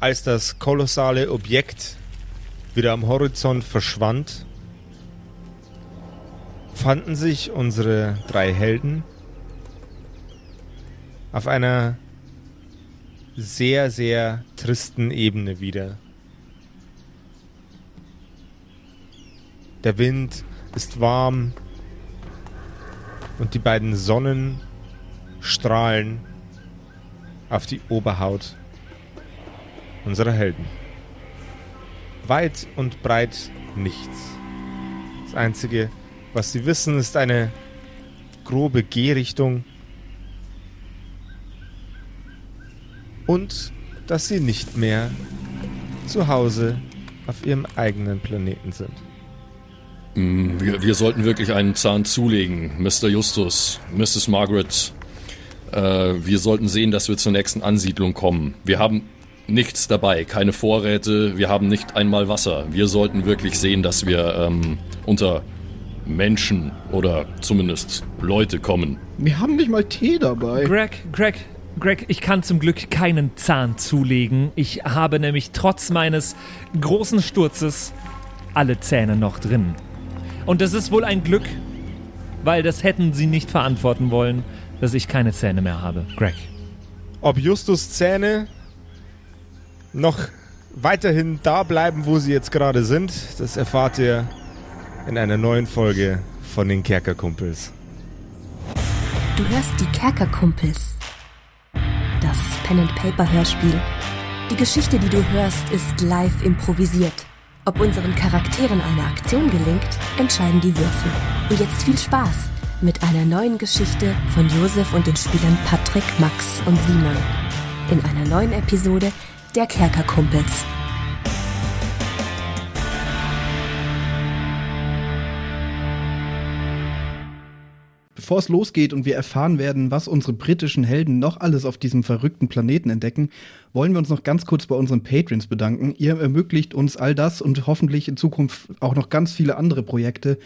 als das kolossale Objekt wieder am Horizont verschwand, fanden sich unsere drei Helden auf einer sehr, sehr tristen Ebene wieder. Der Wind ist warm und die beiden Sonnen strahlen auf die Oberhaut unserer Helden. Weit und breit nichts. Das Einzige, was sie wissen, ist eine grobe Gehrichtung und dass sie nicht mehr zu Hause auf ihrem eigenen Planeten sind. Mm, Wir, wir sollten wirklich einen Zahn zulegen, Mr. Justus, Mrs. Margaret. Äh, wir sollten sehen, dass wir zur nächsten Ansiedlung kommen. Wir haben nichts dabei, keine Vorräte, wir haben nicht einmal Wasser. Wir sollten wirklich sehen, dass wir ähm, unter Menschen oder zumindest Leute kommen. Wir haben nicht mal Tee dabei. Greg, Greg, Greg, ich kann zum Glück keinen Zahn zulegen. Ich habe nämlich trotz meines großen Sturzes alle Zähne noch drin. Und das ist wohl ein Glück, weil das hätten sie nicht verantworten wollen, dass ich keine Zähne mehr habe. Greg. Ob Justus Zähne noch weiterhin da bleiben, wo sie jetzt gerade sind, das erfahrt ihr in einer neuen Folge von den Kerkerkumpels. Du hörst die Kerkerkumpels. Das Pen-and-Paper-Hörspiel. Die Geschichte, die du hörst, ist live improvisiert. Ob unseren Charakteren eine Aktion gelingt, entscheiden die Würfel. Und jetzt viel Spaß mit einer neuen Geschichte von Josef und den Spielern Patrick, Max und Simon. In einer neuen Episode der Kerkerkumpels. Bevor es losgeht und wir erfahren werden, was unsere britischen Helden noch alles auf diesem verrückten Planeten entdecken, wollen wir uns noch ganz kurz bei unseren Patrons bedanken. Ihr ermöglicht uns all das und hoffentlich in Zukunft auch noch ganz viele andere Projekte.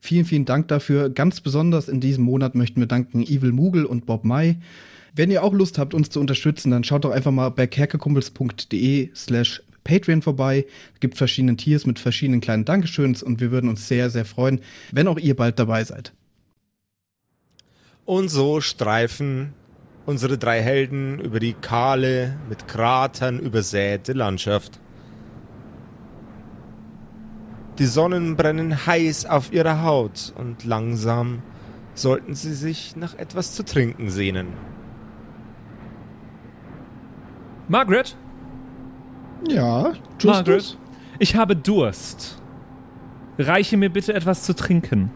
Vielen, vielen Dank dafür. Ganz besonders in diesem Monat möchten wir danken Evil Moogle und Bob May. Wenn ihr auch Lust habt, uns zu unterstützen, dann schaut doch einfach mal bei kerkerkumpels.de slash Patreon vorbei. Es gibt verschiedene Tiers mit verschiedenen kleinen Dankeschöns und wir würden uns sehr, sehr freuen, wenn auch ihr bald dabei seid. Und so streifen unsere drei Helden über die kahle, mit Kratern übersäte Landschaft. Die Sonnen brennen heiß auf ihrer Haut und langsam sollten sie sich nach etwas zu trinken sehnen. Margaret? Ja, Margaret? Ich habe Durst. Reiche mir bitte etwas zu trinken.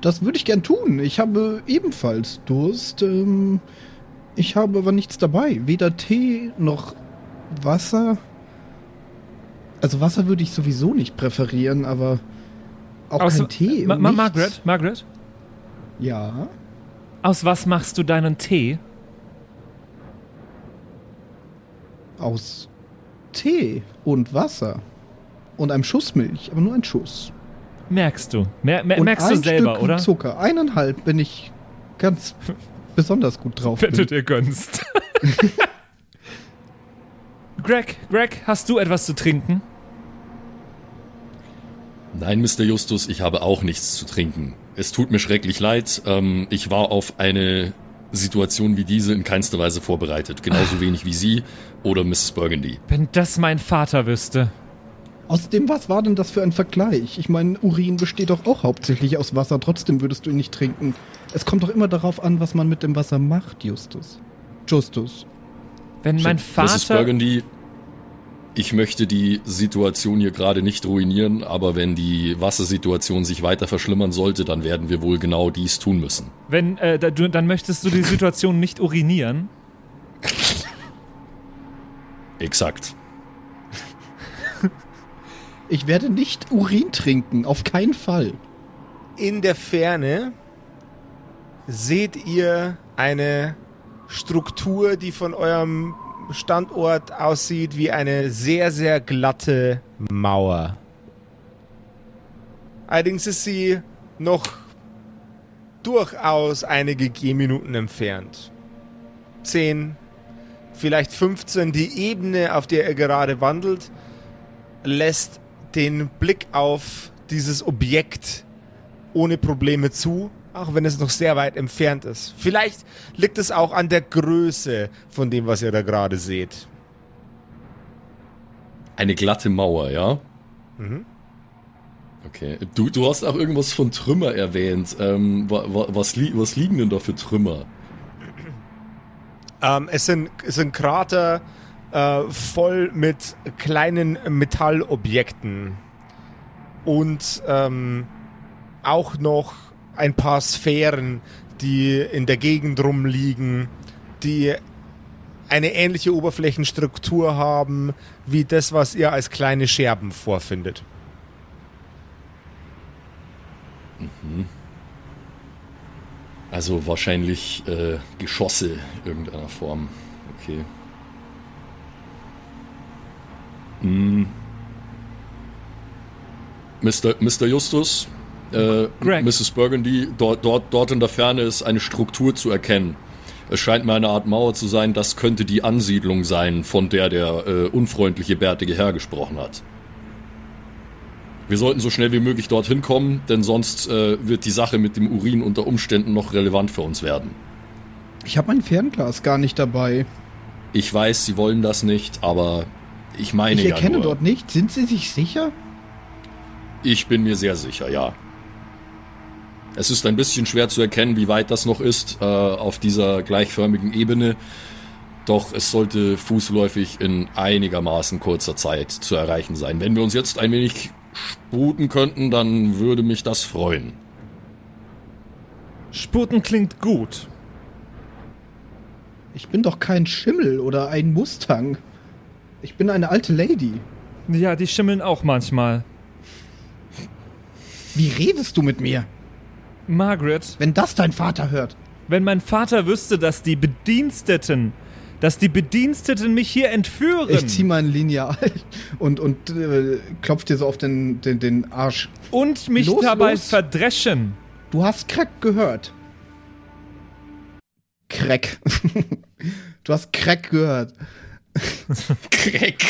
Das würde ich gern tun. Ich habe ebenfalls Durst. Ähm, ich habe aber nichts dabei. Weder Tee noch Wasser. Also Wasser würde ich sowieso nicht präferieren, aber auch Aus- kein Tee. Ma Ma. Margaret? Margaret? Ja. Aus was machst du deinen Tee? Aus Tee und Wasser. Und einem Schuss Milch, aber nur ein Schuss. Merkst du? Mer mer und merkst ein du selber, Stück oder? Zucker. Eineinhalb bin ich ganz besonders gut drauf. Wenn du Bin. dir gönnst. Greg, Greg, hast du etwas zu trinken? Nein, Mr. Justus, ich habe auch nichts zu trinken. Es tut mir schrecklich leid. Ähm, ich war auf eine Situation wie diese in keinster Weise vorbereitet. Genauso wenig wie Sie oder Mrs. Burgundy. Wenn das mein Vater wüsste. Außerdem, was war denn das für ein Vergleich? Ich meine, Urin besteht doch auch hauptsächlich aus Wasser, trotzdem würdest du ihn nicht trinken. Es kommt doch immer darauf an, was man mit dem Wasser macht, Justus. Justus. Wenn mein Mrs. Vater. Burgundy, ich möchte die Situation hier gerade nicht ruinieren, aber wenn die Wassersituation sich weiter verschlimmern sollte, dann werden wir wohl genau dies tun müssen. Wenn, äh, dann möchtest du die Situation nicht urinieren. Exakt. Ich werde nicht Urin trinken, auf keinen Fall. In der Ferne seht ihr eine Struktur, die von eurem Standort aussieht wie eine sehr, sehr glatte Mauer. Allerdings ist sie noch durchaus einige Gehminuten entfernt. 10, vielleicht 15 die Ebene, auf der er gerade wandelt, lässt den Blick auf dieses Objekt ohne Probleme zu, auch wenn es noch sehr weit entfernt ist. Vielleicht liegt es auch an der Größe von dem, was ihr da gerade seht. Eine glatte Mauer, ja? Mhm. Okay. Du, du hast auch irgendwas von Trümmer erwähnt. Ähm, was, li was liegen denn da für Trümmer? Ähm, es, sind, es sind Krater äh, voll mit kleinen Metallobjekten. Und ähm, auch noch ein paar Sphären, die in der Gegend rumliegen, die eine ähnliche Oberflächenstruktur haben wie das, was ihr als kleine Scherben vorfindet. Mhm. Also wahrscheinlich äh, Geschosse irgendeiner Form. Okay. Hm. Mr. Mr. Justus, äh, Mrs. Burgundy, dort, dort, dort in der Ferne ist eine Struktur zu erkennen. Es scheint mir eine Art Mauer zu sein, das könnte die Ansiedlung sein, von der der äh, unfreundliche bärtige Herr gesprochen hat. Wir sollten so schnell wie möglich dorthin kommen, denn sonst äh, wird die Sache mit dem Urin unter Umständen noch relevant für uns werden. Ich habe mein Fernglas gar nicht dabei. Ich weiß, Sie wollen das nicht, aber ich meine ich ja. Ich erkenne nur, dort nicht. Sind Sie sich sicher? Ich bin mir sehr sicher, ja. Es ist ein bisschen schwer zu erkennen, wie weit das noch ist äh, auf dieser gleichförmigen Ebene. Doch es sollte fußläufig in einigermaßen kurzer Zeit zu erreichen sein. Wenn wir uns jetzt ein wenig sputen könnten, dann würde mich das freuen. Sputen klingt gut. Ich bin doch kein Schimmel oder ein Mustang. Ich bin eine alte Lady. Ja, die schimmeln auch manchmal. Wie redest du mit mir? Margaret. Wenn das dein Vater hört. Wenn mein Vater wüsste, dass die Bediensteten dass die Bediensteten mich hier entführen. Ich zieh mein Lineal und, und äh, klopf dir so auf den, den, den Arsch. Und mich los, dabei los. verdreschen. Du hast Crack gehört. Crack. du hast Crack gehört. Crack.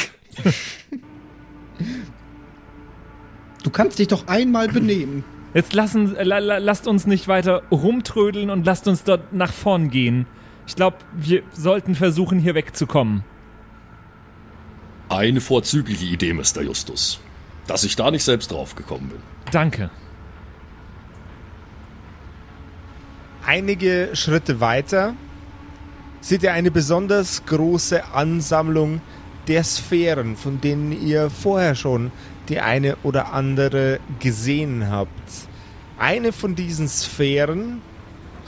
Du kannst dich doch einmal benehmen. Jetzt lassen, la, la, lasst uns nicht weiter rumtrödeln und lasst uns dort nach vorn gehen. Ich glaube, wir sollten versuchen, hier wegzukommen. Eine vorzügliche Idee, Mr. Justus. Dass ich da nicht selbst drauf gekommen bin. Danke. Einige Schritte weiter seht ihr eine besonders große Ansammlung der Sphären, von denen ihr vorher schon die eine oder andere gesehen habt. Eine von diesen Sphären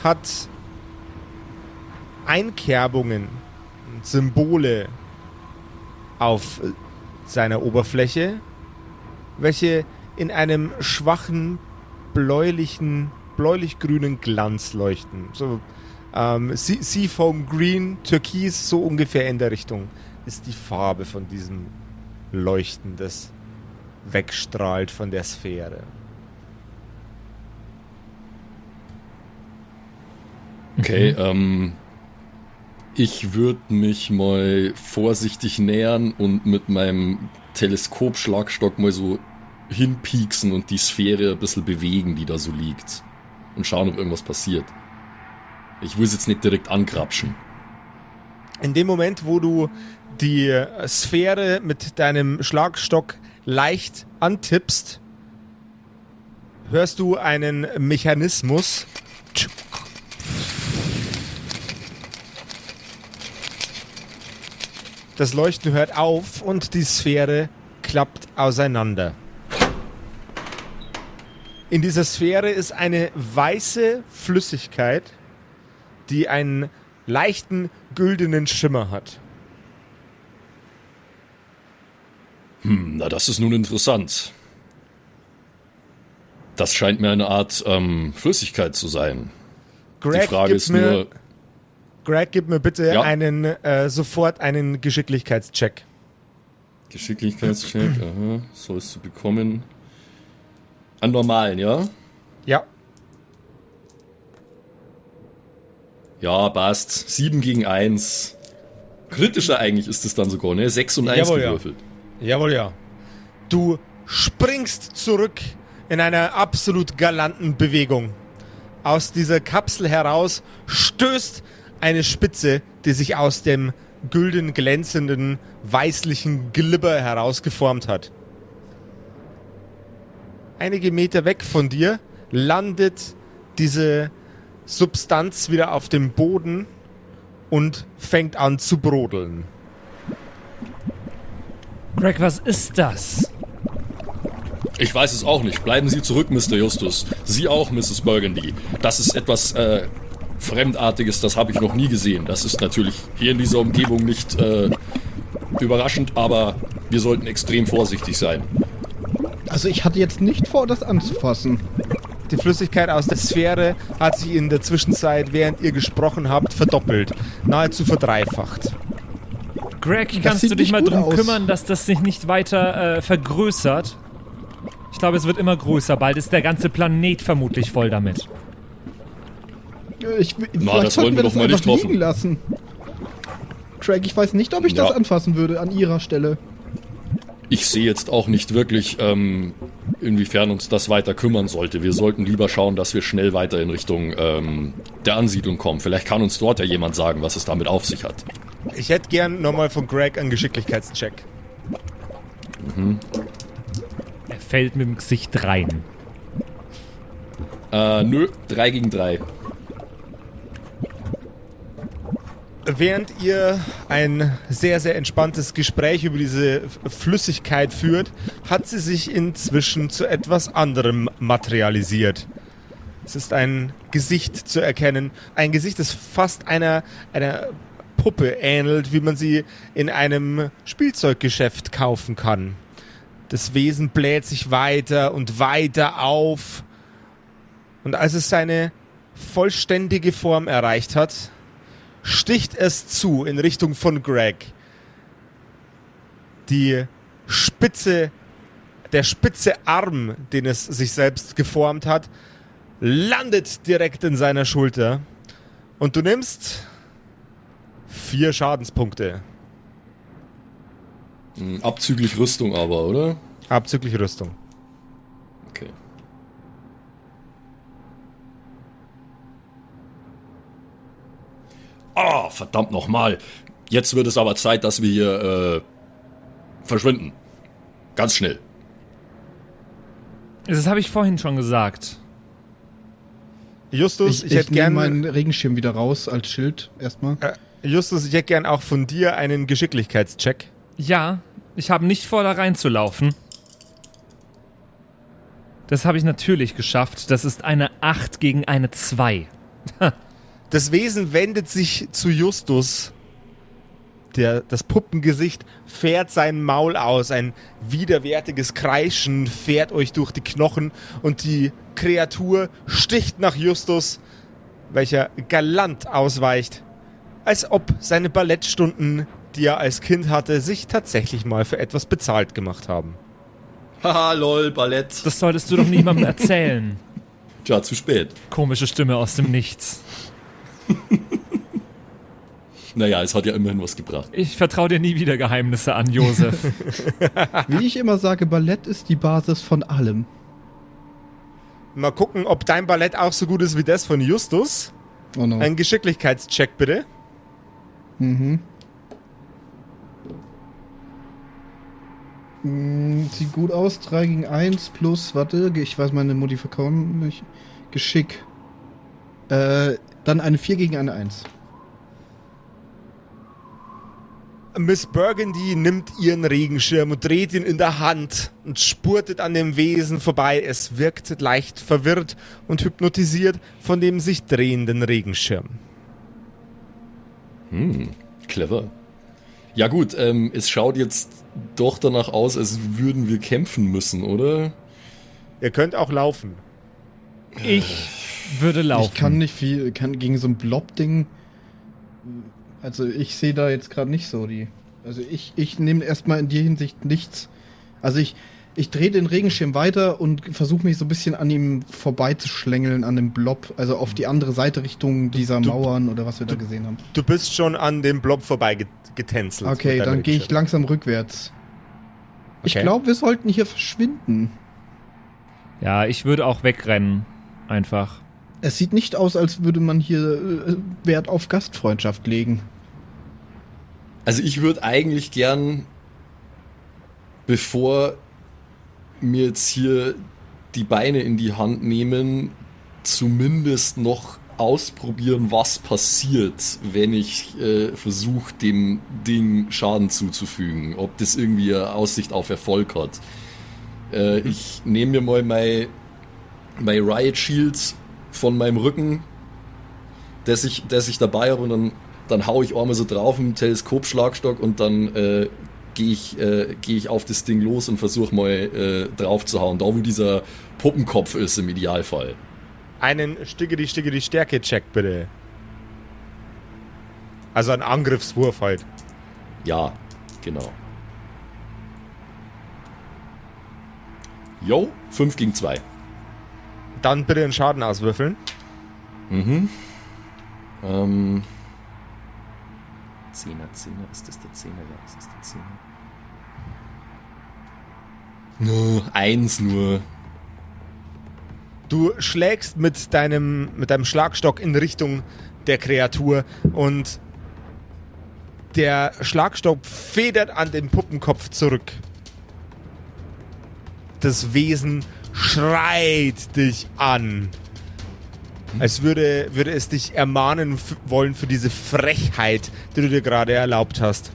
hat Einkerbungen und Symbole auf seiner Oberfläche, welche in einem schwachen bläulichen, bläulich-grünen Glanz leuchten. So ähm, Seafoam Green, Türkis, so ungefähr in der Richtung ist die Farbe von diesem Leuchten, das wegstrahlt von der Sphäre. Okay, ähm, ich würde mich mal vorsichtig nähern und mit meinem Teleskopschlagstock mal so hinpieksen und die Sphäre ein bisschen bewegen, die da so liegt. Und schauen, ob irgendwas passiert. Ich will es jetzt nicht direkt angrapschen. In dem Moment, wo du die Sphäre mit deinem Schlagstock leicht antippst, hörst du einen Mechanismus Das Leuchten hört auf und die Sphäre klappt auseinander. In dieser Sphäre ist eine weiße Flüssigkeit, die einen leichten güldenen Schimmer hat. Hm, na das ist nun interessant. Das scheint mir eine Art ähm, Flüssigkeit zu sein. Greg, die Frage ist nur, Greg, gib mir bitte ja. einen äh, sofort einen Geschicklichkeitscheck. Geschicklichkeitscheck, aha, so ist zu bekommen. An normalen, ja? Ja. Ja, passt. 7 gegen 1. Kritischer eigentlich ist es dann sogar, ne? 6 und 1 Jawohl, ja. gewürfelt. Jawohl, ja. Du springst zurück in einer absolut galanten Bewegung. Aus dieser Kapsel heraus stößt eine Spitze, die sich aus dem gülden glänzenden weißlichen Glibber herausgeformt hat. Einige Meter weg von dir landet diese Substanz wieder auf dem Boden und fängt an zu brodeln. Greg, was ist das? Ich weiß es auch nicht. Bleiben Sie zurück, Mr. Justus. Sie auch, Mrs. Burgundy. Das ist etwas äh, Fremdartiges, das habe ich noch nie gesehen. Das ist natürlich hier in dieser Umgebung nicht äh, überraschend, aber wir sollten extrem vorsichtig sein. Also ich hatte jetzt nicht vor, das anzufassen. Die Flüssigkeit aus der Sphäre hat sich in der Zwischenzeit, während ihr gesprochen habt, verdoppelt. Nahezu verdreifacht. Greg, kannst du dich mal drum aus. kümmern, dass das sich nicht weiter äh, vergrößert? Ich glaube, es wird immer größer. Bald ist der ganze Planet vermutlich voll damit. Ich, Na, das wollen wir doch mal nicht hoffen. liegen lassen. Craig, ich weiß nicht, ob ich Ja. das anfassen würde an ihrer Stelle. Ich sehe jetzt auch nicht wirklich, ähm, inwiefern uns das weiter kümmern sollte. Wir sollten lieber schauen, dass wir schnell weiter in Richtung ähm, der Ansiedlung kommen. Vielleicht kann uns dort ja jemand sagen, was es damit auf sich hat. Ich hätte gern nochmal von Greg einen Geschicklichkeitscheck. Er fällt mit dem Gesicht rein. Äh, nö, 3 gegen 3. Während ihr ein sehr, sehr entspanntes Gespräch über diese Flüssigkeit führt, hat sie sich inzwischen zu etwas anderem materialisiert. Es ist ein Gesicht zu erkennen. Ein Gesicht, das fast einer, einer Puppe ähnelt, wie man sie in einem Spielzeuggeschäft kaufen kann. Das Wesen bläht sich weiter und weiter auf. Und als es seine vollständige Form erreicht hat, sticht es zu in Richtung von Greg. Die spitze, der spitze Arm, den es sich selbst geformt hat, landet direkt in seiner Schulter. Und du nimmst vier Schadenspunkte. Hm, Abzüglich Rüstung aber, oder? Abzüglich Rüstung. Ah, verdammt nochmal. Jetzt wird es aber Zeit, dass wir hier äh, verschwinden. Ganz schnell. Das habe ich vorhin schon gesagt. Justus, Ich, ich, ich, hätte nehme gern, meinen Regenschirm wieder raus als Schild erstmal. äh, Justus, ich hätte gern auch von dir einen Geschicklichkeitscheck. Ja, ich habe nicht vor, da reinzulaufen. Das habe ich natürlich geschafft. Das ist eine 8 gegen eine 2. Das Wesen wendet sich zu Justus. Der, das Puppengesicht fährt sein Maul aus. Ein widerwärtiges Kreischen fährt euch durch die Knochen und die Kreatur sticht nach Justus, welcher galant ausweicht, als ob seine Ballettstunden, die er als Kind hatte, sich tatsächlich mal für etwas bezahlt gemacht haben. Haha, lol, Ballett. Das solltest du doch niemandem erzählen. Tja, zu spät. Komische Stimme aus dem Nichts. Naja, es hat ja immerhin was gebracht. Ich vertraue dir nie wieder Geheimnisse an, Josef. Wie ich immer sage, Ballett ist die Basis von allem. Mal gucken, ob dein Ballett auch so gut ist wie das von Justus. Oh no. Ein Geschicklichkeitscheck bitte. Mhm. Mm, Sieht gut aus. 3 gegen 1 plus, warte, ich weiß meine Modifikation nicht. Geschick. Äh, dann eine 4 gegen eine 1. Miss Burgundy nimmt ihren Regenschirm und dreht ihn in der Hand und spurtet an dem Wesen vorbei. Es wirkt leicht verwirrt und hypnotisiert von dem sich drehenden Regenschirm. Hm, clever. Ja gut, ähm, es schaut jetzt doch danach aus, als würden wir kämpfen müssen, oder? Ihr könnt auch laufen. Ich würde laufen. Ich kann nicht viel, kann gegen so ein Blob-Ding. Also ich sehe da jetzt gerade nicht so die. Also ich, ich nehme erstmal in der Hinsicht nichts. Also ich, Ich drehe den Regenschirm weiter und versuche mich so ein bisschen an ihm vorbeizuschlängeln, an dem Blob, also auf die andere Seite Richtung dieser Du- Mauern oder was wir da gesehen haben. Du bist schon an dem Blob vorbeigetänzelt. Okay, dann gehe ich langsam rückwärts. Ich Okay. glaube, wir sollten hier verschwinden. Ja, ich würde auch wegrennen. Einfach. Es sieht nicht aus, als würde man hier äh, Wert auf Gastfreundschaft legen. Also ich würde eigentlich gern, bevor mir jetzt hier die Beine in die Hand nehmen, zumindest noch ausprobieren, was passiert, wenn ich äh, versuche, dem Ding Schaden zuzufügen. Ob das irgendwie eine Aussicht auf Erfolg hat. Äh, Ich nehme mir mal mein, mein Riot Shield von meinem Rücken, das ich, das ich dabei habe und dann, dann hau ich einmal so drauf im Teleskopschlagstock und dann äh, gehe ich, äh, geh ich auf das Ding los und versuche mal äh, drauf zu hauen, da wo dieser Puppenkopf ist im Idealfall. Einen Stiggeri Stiggeri Stärke-Check bitte. Also ein Angriffswurf halt. Ja, genau. Jo, 5 gegen 2. Dann bitte einen Schaden auswürfeln. Mhm. Ähm. Zehner, Zehner, ist das der Zehner? Ja, das ist der Zehner. Nur eins nur. Du schlägst mit deinem, mit deinem Schlagstock in Richtung der Kreatur und der Schlagstock federt an den Puppenkopf zurück. Das Wesen schreit dich an. Als würde, würde es dich ermahnen wollen für diese Frechheit, die du dir gerade erlaubt hast.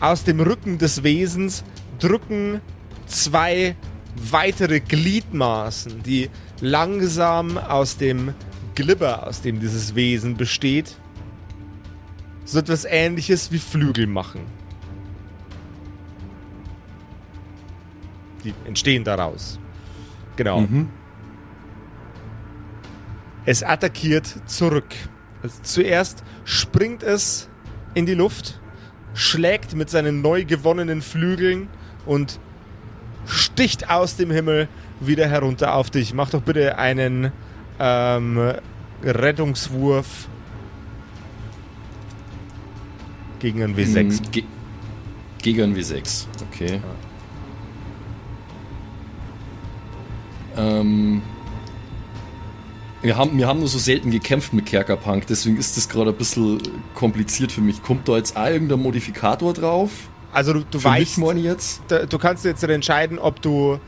Aus dem Rücken des Wesens drücken zwei weitere Gliedmaßen, die langsam aus dem Glibber, aus dem dieses Wesen besteht, so etwas ähnliches wie Flügel machen. Die entstehen daraus. Genau. Mhm. Es attackiert zurück. Also zuerst springt es in die Luft, schlägt mit seinen neu gewonnenen Flügeln und sticht aus dem Himmel wieder herunter auf dich. Mach doch bitte einen ähm, Rettungswurf gegen einen W6. Mhm, Ge gegen ein W6, okay. Ähm, wir, haben, wir haben nur so selten gekämpft mit Kerkerpunk, deswegen ist das gerade ein bisschen kompliziert für mich. Kommt da jetzt irgendein Modifikator drauf? Also du, du weißt, jetzt? da- du kannst jetzt entscheiden, ob du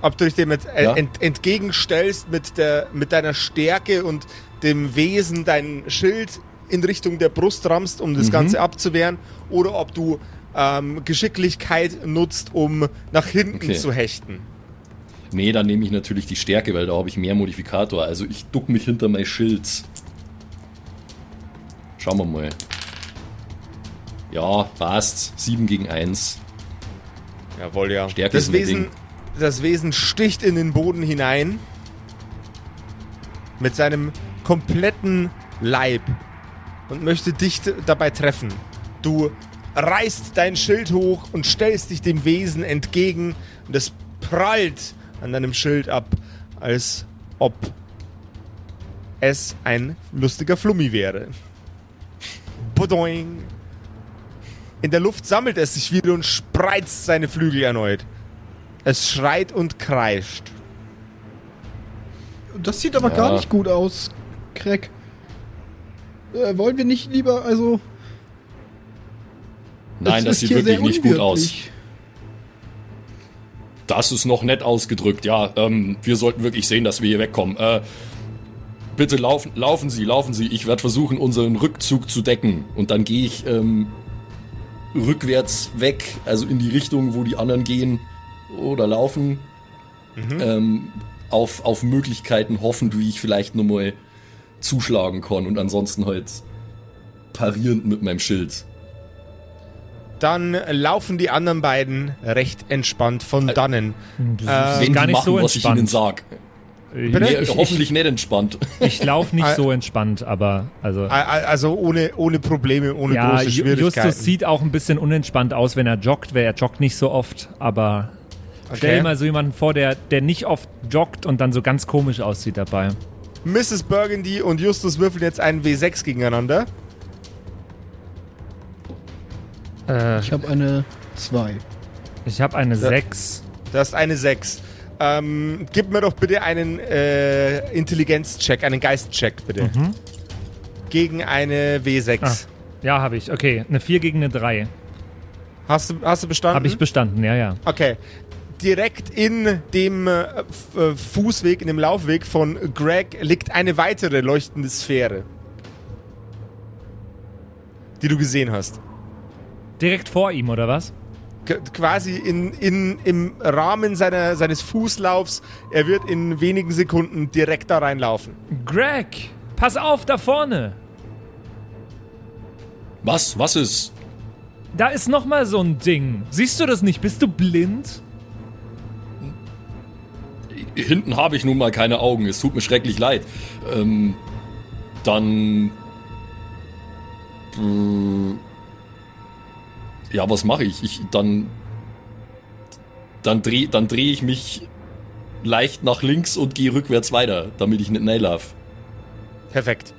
ob du dich dem jetzt äh, Ja. ent, entgegenstellst mit der mit deiner Stärke und dem Wesen dein Schild in Richtung der Brust rammst, um das Mhm. Ganze abzuwehren, oder ob du ähm, Geschicklichkeit nutzt, um nach hinten Okay. zu hechten. Nee, dann nehme ich natürlich die Stärke, weil da habe ich mehr Modifikator. Also ich duck mich hinter mein Schild. Schauen wir mal. Ja, passt. 7 gegen 1. Jawohl, ja. Stärke das ist mein Wesen, Ding. das Wesen sticht in den Boden hinein mit seinem kompletten Leib und möchte dich dabei treffen. Du reißt dein Schild hoch und stellst dich dem Wesen entgegen und es prallt an deinem Schild ab, als ob es ein lustiger Flummi wäre. Bodoing. In der Luft sammelt es sich wieder und spreizt seine Flügel erneut. Es schreit und kreischt. Das sieht aber Ja. gar nicht gut aus, Craig. Äh, wollen wir nicht lieber, also. Nein, das ist sieht wirklich nicht gut aus. Das ist noch nett ausgedrückt. Ja, ähm, wir sollten wirklich sehen, dass wir hier wegkommen. Äh, bitte laufen, laufen Sie, laufen Sie. Ich werde versuchen, unseren Rückzug zu decken. Und dann gehe ich ähm, rückwärts weg, also in die Richtung, wo die anderen gehen oder laufen. Ähm, auf, auf Möglichkeiten hoffend, wie ich vielleicht nochmal zuschlagen kann. Und ansonsten halt parierend mit meinem Schild. Dann laufen die anderen beiden recht entspannt von dannen. Das Äh, ist gar die nicht machen, so was ich ihnen entspannt. sag. Ich? Nee, ich, hoffentlich nicht entspannt. ich laufe nicht Äh, so entspannt, aber also. A- a- Also ohne, ohne Probleme, ohne Ja, große Schwierigkeiten. Justus sieht auch ein bisschen unentspannt aus, wenn er joggt, weil er joggt nicht so oft, aber Stell dir mal so jemanden vor, der, der nicht oft joggt und dann so ganz komisch aussieht dabei. Mrs. Burgundy und Justus würfeln jetzt einen W6 gegeneinander. Äh, Ich habe eine 2. ich habe eine 6. Du hast eine 6. Ähm, gib mir doch bitte einen äh, Intelligenzcheck, einen Geistcheck bitte. Gegen eine W6. Ah. Ja, habe ich. Okay, eine 4 gegen eine 3. Hast, du, hast du bestanden? Habe ich bestanden, ja, ja. Okay. Direkt in dem äh, äh, Fußweg, in dem Laufweg von Greg liegt eine weitere leuchtende Sphäre. Die du gesehen hast. Direkt vor ihm, oder was? K quasi in, in, im Rahmen seiner, seines Fußlaufs. Er wird in wenigen Sekunden direkt da reinlaufen. Greg, pass auf da vorne. Was? Was ist? Da ist noch mal so ein Ding. Siehst du das nicht? Bist du blind? Hinten habe ich nun mal keine Augen. Es tut mir schrecklich leid. Ähm, dann. Ja, was mache ich? Ich dann. Dann drehe dann dreh ich mich leicht nach links und gehe rückwärts weiter, damit ich nicht nail laufe. Perfekt.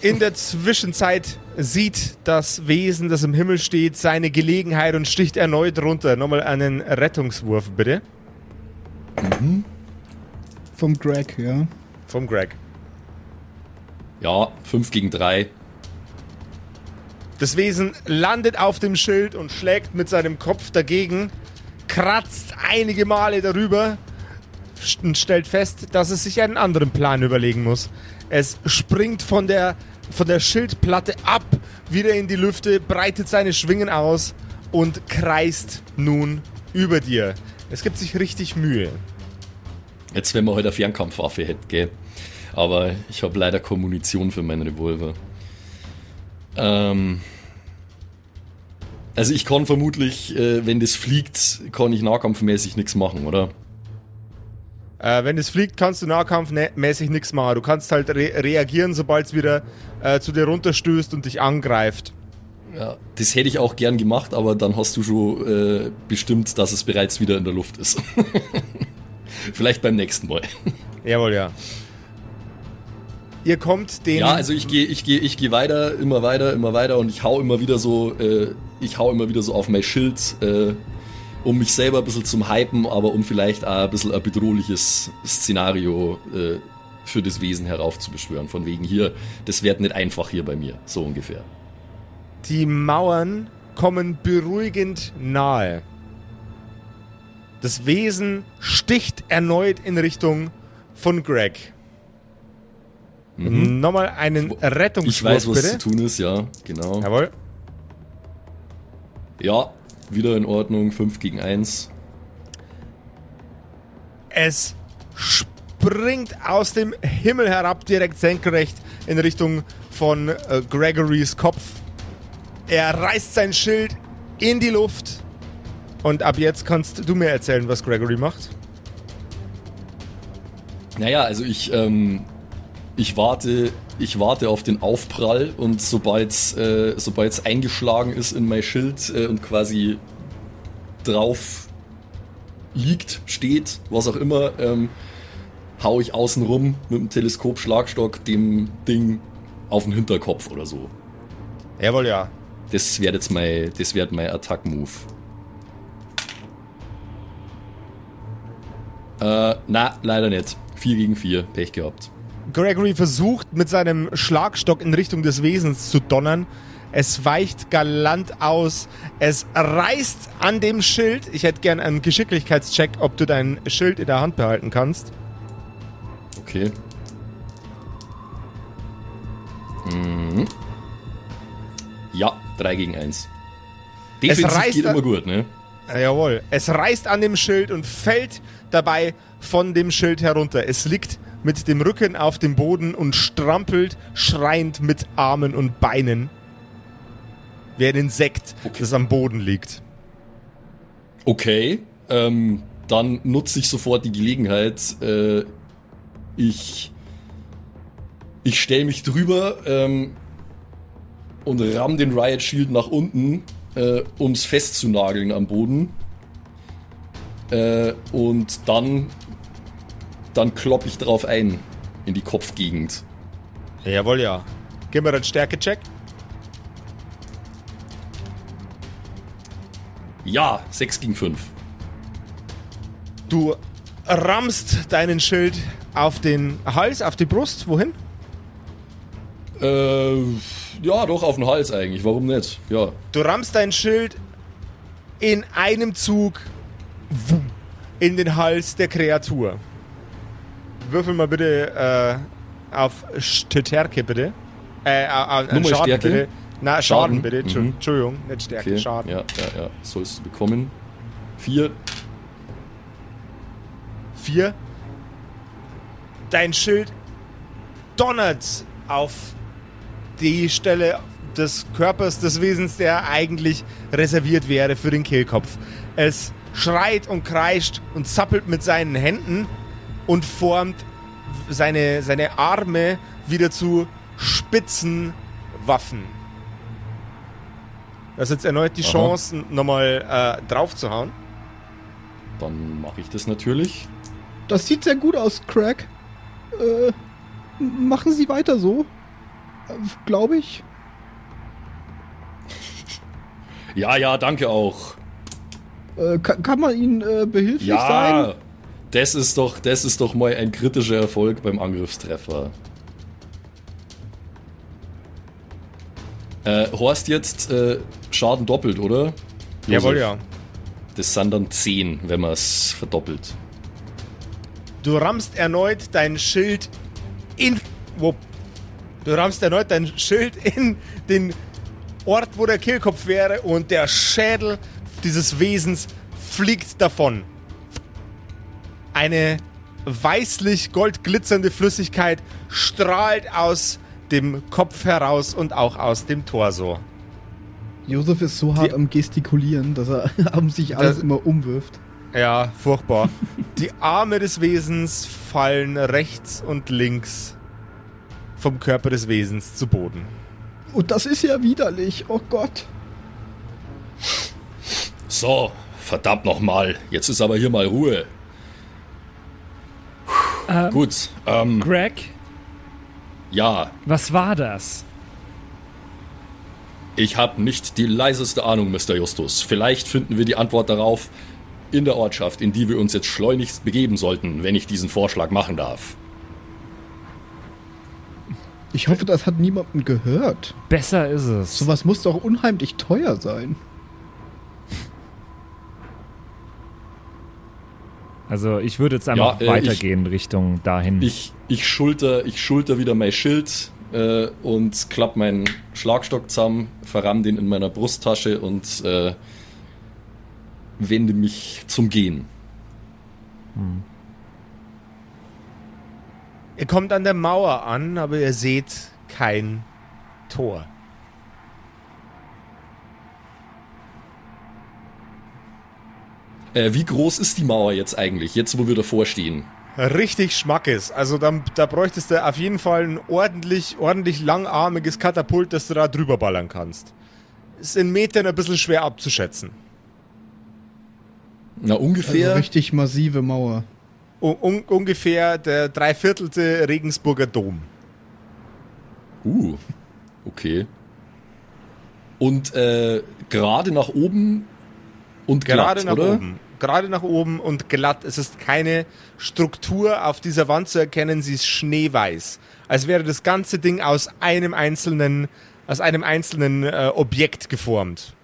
In der Zwischenzeit sieht das Wesen, das im Himmel steht, seine Gelegenheit und sticht erneut runter. Nochmal einen Rettungswurf, bitte. Vom Greg, ja. Vom Greg. Ja, 5 gegen 3. Das Wesen landet auf dem Schild und schlägt mit seinem Kopf dagegen, kratzt einige Male darüber und stellt fest, dass es sich einen anderen Plan überlegen muss. Es springt von der, von der Schildplatte ab, wieder in die Lüfte, breitet seine Schwingen aus und kreist nun über dir. Es gibt sich richtig Mühe. Jetzt, wenn man heute eine Fernkampfwaffe hätte, gell? Aber ich habe leider keine Munition für meinen Revolver. Ähm. Also ich kann vermutlich, äh, wenn das fliegt, kann ich nahkampfmäßig nichts machen, oder? Äh, wenn es fliegt, kannst du nahkampfmäßig nichts machen. Du kannst halt re reagieren, sobald es wieder äh, zu dir runterstößt und dich angreift. Ja. Das hätte ich auch gern gemacht, aber dann hast du schon äh, bestimmt, dass es bereits wieder in der Luft ist. Vielleicht beim nächsten Mal. Jawohl, ja. Ihr kommt den. Ja, also ich gehe, ich gehe, ich gehe weiter, immer weiter, immer weiter und ich hau immer wieder so, äh, ich hau immer wieder so auf mein Schild, äh, um mich selber ein bisschen zum Hypen, aber um vielleicht auch ein bisschen ein bedrohliches Szenario äh, für das Wesen heraufzubeschwören. Von wegen hier, das wird nicht einfach hier bei mir, so ungefähr. Die Mauern kommen beruhigend nahe. Das Wesen sticht erneut in Richtung von Greg. Nochmal einen Rettungswurf, Mhm. Ich weiß, was bitte. zu tun ist, ja, genau. Jawohl. Ja, wieder in Ordnung, 5 gegen 1. Es springt aus dem Himmel herab, direkt senkrecht in Richtung von äh, Gregorys Kopf. Er reißt sein Schild in die Luft. Und ab jetzt kannst du mir erzählen, was Gregory macht. Naja, also ich, ähm, ich warte, ich warte auf den Aufprall und sobald äh, sobald's eingeschlagen ist in mein Schild äh, und quasi drauf liegt, steht, was auch immer, ähm, hau ich außen rum mit dem Teleskop-Schlagstock dem Ding auf den Hinterkopf oder so. Jawohl, ja. Das wäre jetzt mein, das wäre mein Attack-Move. Äh, na, leider nicht. 4 gegen 4, Pech gehabt. Gregory versucht mit seinem Schlagstock in Richtung des Wesens zu donnern. Es weicht galant aus. Es reißt an dem Schild. Ich hätte gern einen Geschicklichkeitscheck, ob du dein Schild in der Hand behalten kannst. Okay. Mhm. Ja, 3 gegen 1. Defensiv reißt geht immer gut, ne? Ja, Jawohl. Es reißt an dem Schild und fällt dabei von dem Schild herunter. Es liegt mit dem Rücken auf dem Boden und strampelt schreiend mit Armen und Beinen. Wie ein Insekt, das am Boden liegt. Okay, ähm, dann nutze ich sofort die Gelegenheit. Äh, ich ich stelle mich drüber ähm, und ramm den Riot Shield nach unten, äh, um es festzunageln am Boden. Äh, und dann, dann klopp ich drauf ein in die Kopfgegend. Jawohl, ja. Gib mir einen Stärke-Check. Ja, 6 gegen 5. Du rammst deinen Schild auf den Hals, auf die Brust. Wohin? Äh, ja, doch, auf den Hals eigentlich. Warum nicht? Ja. Du rammst dein Schild in einem Zug in den Hals der Kreatur. Würfel mal bitte äh, auf Stärke, bitte. Äh, auf, Nur mal Schaden, Stärke? bitte. Na, Schaden, Schaden? bitte. Mhm. Entschuldigung, nicht Stärke, Okay. Schaden. Ja, ja, ja. Sollst du bekommen. 4. Vier. Dein Schild donnert auf die Stelle des Körpers des Wesens, der eigentlich reserviert wäre für den Kehlkopf. Es schreit und kreischt und zappelt mit seinen Händen und formt seine, seine Arme wieder zu spitzen Waffen. Das ist jetzt erneut die Aha. Chance, nochmal äh, draufzuhauen. Dann mache ich das natürlich. Das sieht sehr gut aus, Craig. Äh, machen Sie weiter so. Äh, Glaube ich. Ja, ja, danke auch. Äh, kann, kann man Ihnen äh, behilflich Ja, sein? Das ist doch, das ist doch mal ein kritischer Erfolg beim Angriffstreffer. Äh, Horst jetzt äh, Schaden doppelt, oder? Jawohl, ja. Das sind dann 10, wenn man es verdoppelt. Du rammst erneut dein Schild in. Wupp. Du rammst erneut dein Schild in den Ort, wo der Kehlkopf wäre, und der Schädel dieses Wesens fliegt davon. Eine weißlich goldglitzernde Flüssigkeit strahlt aus dem Kopf heraus und auch aus dem Torso. Josef ist so hart Die- am Gestikulieren, dass er um sich alles Das- immer umwirft. Ja, furchtbar. Die Arme des Wesens fallen rechts und links vom Körper des Wesens zu Boden. Und das ist ja widerlich. Oh Gott. So, verdammt nochmal. Jetzt ist aber hier mal Ruhe. Ähm, Gut, ähm, Greg, ja, was war das? ich habe nicht die leiseste Ahnung, Mr. Justus. Vielleicht finden wir die Antwort darauf in der Ortschaft, in die wir uns jetzt schleunigst begeben sollten, wenn ich diesen Vorschlag machen darf. Ich hoffe, das hat niemandem gehört. Besser ist es. Sowas muss doch unheimlich teuer sein. Also ich würde jetzt einfach Ja, äh, weitergehen Richtung dahin. Ich, ich, schulter, ich schulter wieder mein Schild äh, und klapp meinen Schlagstock zusammen, verramm den in meiner Brusttasche und äh, wende mich zum Gehen. Ihr kommt an der Mauer an, aber ihr seht kein Tor. Äh, wie groß ist die Mauer jetzt eigentlich, jetzt wo wir davor stehen? Richtig Schmackes. Also da, da bräuchtest du auf jeden Fall ein ordentlich, ordentlich langarmiges Katapult, das du da drüber ballern kannst. Ist in Metern ein bisschen schwer abzuschätzen. Na, Also ungefähr. richtig massive Mauer. Un un ungefähr der dreiviertelte Regensburger Dom. uh, okay. Und äh, gerade nach oben und glatt, Gerade nach oder? oben. Gerade nach oben und glatt. Es ist keine Struktur auf dieser Wand zu erkennen, sie ist schneeweiß. Als wäre das ganze Ding aus einem einzelnen, aus einem einzelnen äh, Objekt geformt.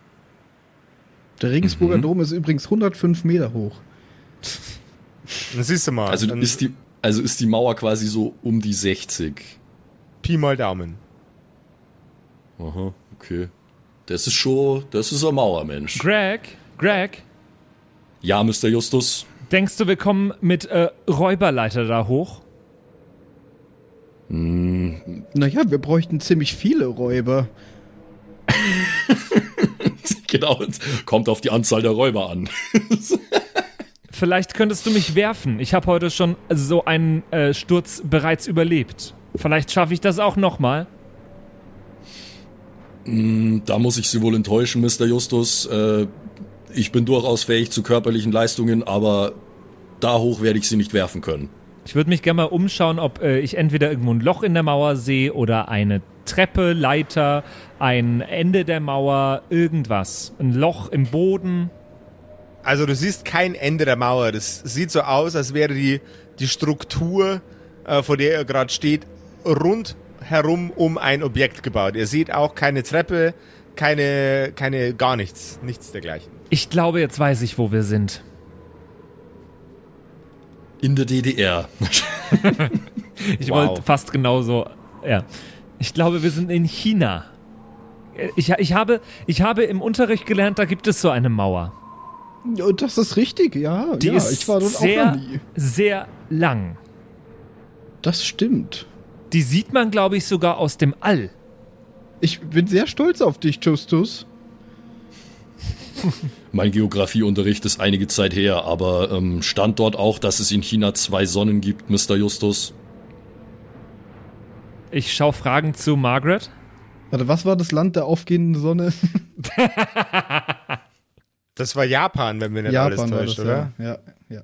Der Regensburger Dom ist übrigens 105 Meter hoch. Das siehst du mal. Also Dann ist, die, also ist die Mauer quasi so um die 60. Pi mal Daumen. Aha, okay. Das ist schon, das ist eine Mauer, Mensch. Greg, Greg, Ja, Mr. Justus. denkst du, wir kommen mit äh, Räuberleiter da hoch? Naja, wir bräuchten ziemlich viele Räuber. genau, kommt auf die Anzahl der Räuber an. Vielleicht könntest du mich werfen. Ich habe heute schon so einen äh, Sturz bereits überlebt. Vielleicht schaffe ich das auch nochmal. Da muss ich Sie wohl enttäuschen, Mr. Justus. Äh, ich bin durchaus fähig zu körperlichen Leistungen, aber da hoch werde ich sie nicht werfen können. Ich würde mich gerne mal umschauen, ob äh, ich entweder irgendwo ein Loch in der Mauer sehe oder eine Treppe, Leiter, ein Ende der Mauer, irgendwas. Ein Loch im Boden. Also du siehst kein Ende der Mauer. Das sieht so aus, als wäre die, die Struktur, äh, vor der ihr gerade steht, rundherum um ein Objekt gebaut. Ihr seht auch keine Treppe, keine, keine, gar nichts, nichts dergleichen. Ich glaube, jetzt weiß ich, wo wir sind. In der DDR. Ich Wow. wollte fast genauso. Ja. Ich glaube, wir sind in China. Ich, ich, habe, ich habe im Unterricht gelernt, da gibt es so eine Mauer. Ja, das ist richtig, ja. Die ja, ist ich war dort auch sehr, noch nie. sehr lang. Das stimmt. Die sieht man, glaube ich, sogar aus dem All. Ich bin sehr stolz auf dich, Justus. Mein Geografieunterricht ist einige Zeit her, aber ähm, stand dort auch, dass es in China zwei Sonnen gibt, Mr. Justus? Ich schaue Fragen zu Margaret. Warte, was war das Land der aufgehenden Sonne? Das war Japan, wenn mir nicht alles war täuscht, das, oder? Ja, ja, ja.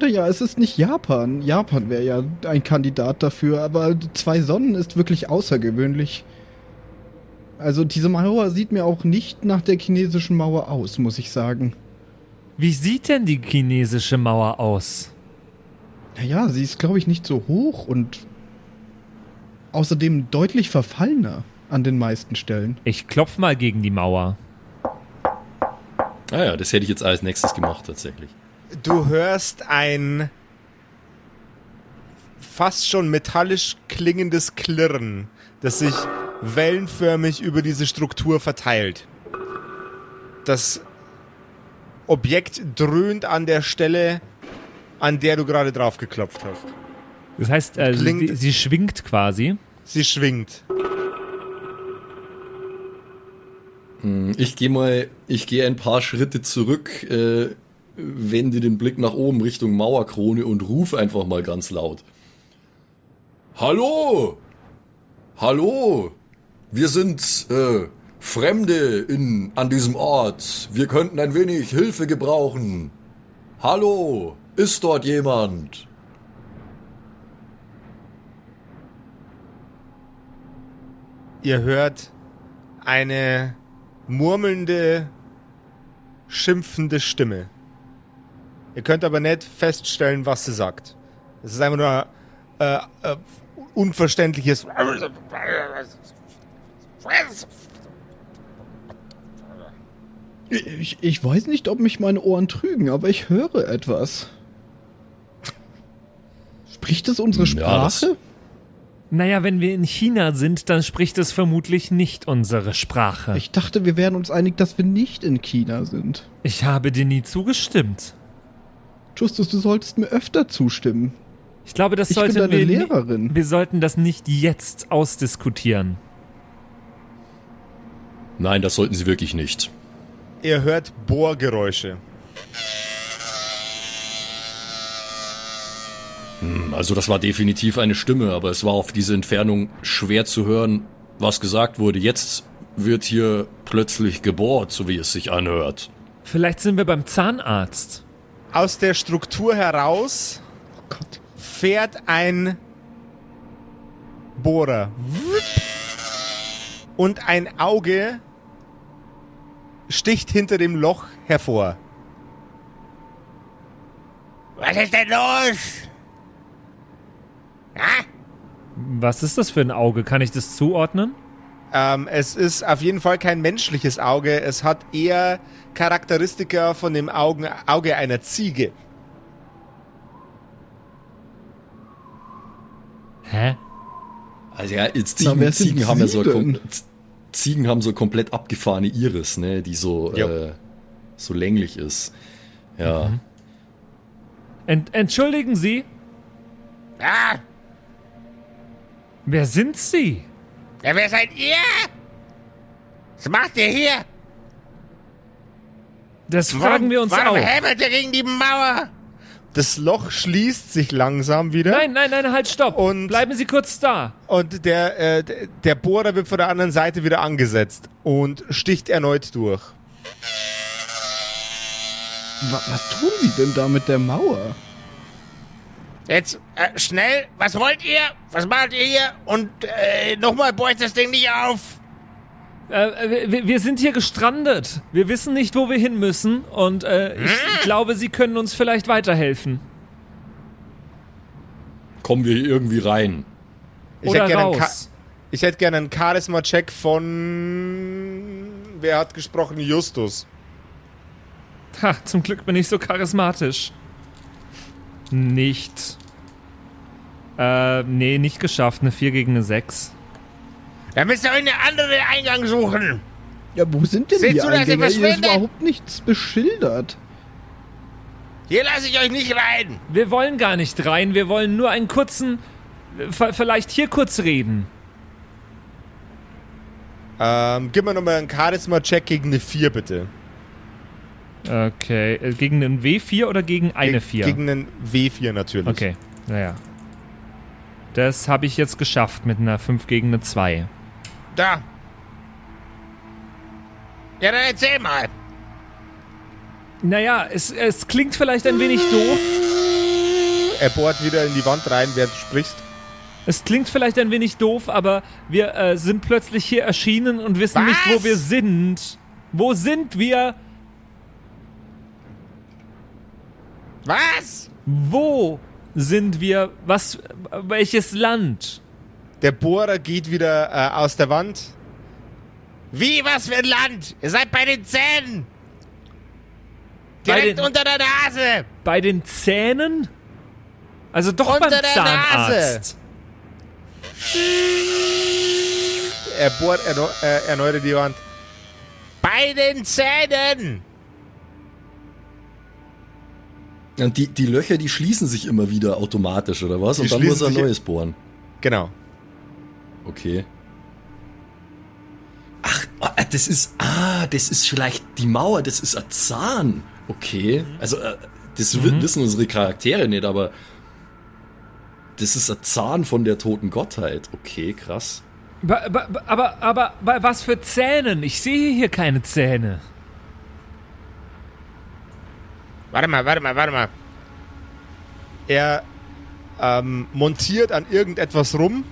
Naja, es ist nicht Japan. Japan wäre ja ein Kandidat dafür, aber zwei Sonnen ist wirklich außergewöhnlich. Also diese Mauer sieht mir auch nicht nach der chinesischen Mauer aus, muss ich sagen. Wie sieht denn die chinesische Mauer aus? Naja, sie ist, glaube ich, nicht so hoch und außerdem deutlich verfallener an den meisten Stellen. Ich klopf mal gegen die Mauer. Ah ja, das hätte ich jetzt als nächstes gemacht, tatsächlich. Du hörst ein fast schon metallisch klingendes Klirren, das sich wellenförmig über diese Struktur verteilt. Das Objekt dröhnt an der Stelle, an der du gerade drauf geklopft hast. Das heißt, äh, Klingt- sie, sie schwingt quasi. Sie schwingt. Ich gehe mal, ich gehe ein paar Schritte zurück, äh, wende den Blick nach oben Richtung Mauerkrone und rufe einfach mal ganz laut. Hallo! Hallo! Wir sind äh, Fremde in, an diesem Ort. Wir könnten ein wenig Hilfe gebrauchen. Hallo! Ist dort jemand? Ihr hört eine murmelnde, schimpfende Stimme. Ihr könnt aber nicht feststellen, was sie sagt. Es ist einfach nur äh, äh, unverständliches. Ich, ich weiß nicht, ob mich meine Ohren trügen, aber ich höre etwas. Spricht es unsere Ja, Sprache? Naja, wenn wir in China sind, dann spricht es vermutlich nicht unsere Sprache. Ich, ich dachte, wir wären uns einig, dass wir nicht in China sind. habe dir nie zugestimmt. Justus, du solltest mir öfter zustimmen. Ich glaube, das Ich bin sollten deine wir. Lehrerin. Wir sollten das nicht jetzt ausdiskutieren. Nein, das sollten Sie wirklich nicht. Ihr hört Bohrgeräusche. Also das war definitiv eine Stimme, aber es war auf diese Entfernung schwer zu hören, was gesagt wurde. Jetzt wird hier plötzlich gebohrt, so wie es sich anhört. Vielleicht sind wir beim Zahnarzt. Aus der Struktur heraus Oh Gott. fährt ein Bohrer. Und ein Auge sticht hinter dem Loch hervor. Was ist denn los? Was ist das für ein Auge? Kann ich das zuordnen? Ähm, es ist auf jeden Fall kein menschliches Auge. Es hat eher Charakteristika von dem Augen, Auge einer Ziege. Hä? Also ja, jetzt Na, Ziegen, wer sind Ziegen haben ja Sie so? Ziegen haben so komplett abgefahrene Iris, ne, die so Ja. äh, so länglich ist. Ja. Ent entschuldigen Sie, Ah, wer sind Sie? ja, wer seid ihr? Was macht ihr hier? Das fragen wir uns warum auch. hämmert ihr gegen die Mauer? Das Loch schließt sich langsam wieder. Nein, nein, nein, halt, stopp. Und- Bleiben Sie kurz da. Und der, äh, der Bohrer wird von der anderen Seite wieder angesetzt und sticht erneut durch. wa was tun Sie denn da mit der Mauer? Jetzt äh, schnell, was wollt ihr? Was macht ihr hier? Und äh, nochmal, bohrt das Ding nicht auf. Äh, wir, wir sind hier gestrandet. Wir wissen nicht, wo wir hin müssen. Und äh, ich glaube, Sie können uns vielleicht weiterhelfen. Kommen wir hier irgendwie rein? Ich Oder hätte gerne einen, Cha raus. ich hätte gerne einen Charisma-Check von. Wer hat gesprochen? Justus. Ha, zum Glück bin ich so charismatisch. Nicht. Äh, nee, nicht geschafft. Eine 4 gegen eine 6. Da müsst ihr euch einen anderen Eingang suchen. Ja, wo sind denn Seht die zu, dass ihr Eingänge? Hier ist verschwindet? überhaupt nichts beschildert. Hier lasse ich euch nicht rein. Wir wollen gar nicht rein. Wir wollen nur einen kurzen. Vielleicht hier kurz reden. Ähm, gib mir nochmal einen Charisma-Check gegen eine 4, bitte. Okay. äh, Gegen einen W4 oder gegen eine Ge 4? Gegen einen W4 natürlich. Okay, naja. Das habe ich jetzt geschafft mit einer 5 gegen eine 2. Da. Ja, dann erzähl mal. Naja, es, es klingt vielleicht ein wenig doof. Er bohrt wieder in die Wand rein, während du sprichst. Es klingt vielleicht ein wenig doof, aber wir äh, sind plötzlich hier erschienen und wissen nicht, wo Was? wir sind. Wo sind wir? Was? Wo sind wir? Was? Welches Land? Der Bohrer geht wieder äh, aus der Wand. Wie, was für ein Land? Ihr seid bei den Zähnen. Direkt den- unter der Nase. Bei den Zähnen? Also doch Unter beim der Zahnarzt. Er bohrt erno äh, erneut in die Wand. Bei den Zähnen. Und die, die Löcher, die schließen sich immer wieder automatisch, oder was? Die Und dann muss er ein neues bohren. Genau. Okay. Ach, ah, das ist. Ah, das ist vielleicht die Mauer, das ist ein Zahn. Okay. Also, äh, das wi- wissen unsere Charaktere nicht, aber. Das ist ein Zahn von der toten Gottheit. Okay, krass. Ba- ba- ba- Aber, aber bei was für Zähnen? Ich sehe hier keine Zähne. Warte mal, warte mal, warte mal. Er ähm, montiert an irgendetwas rum.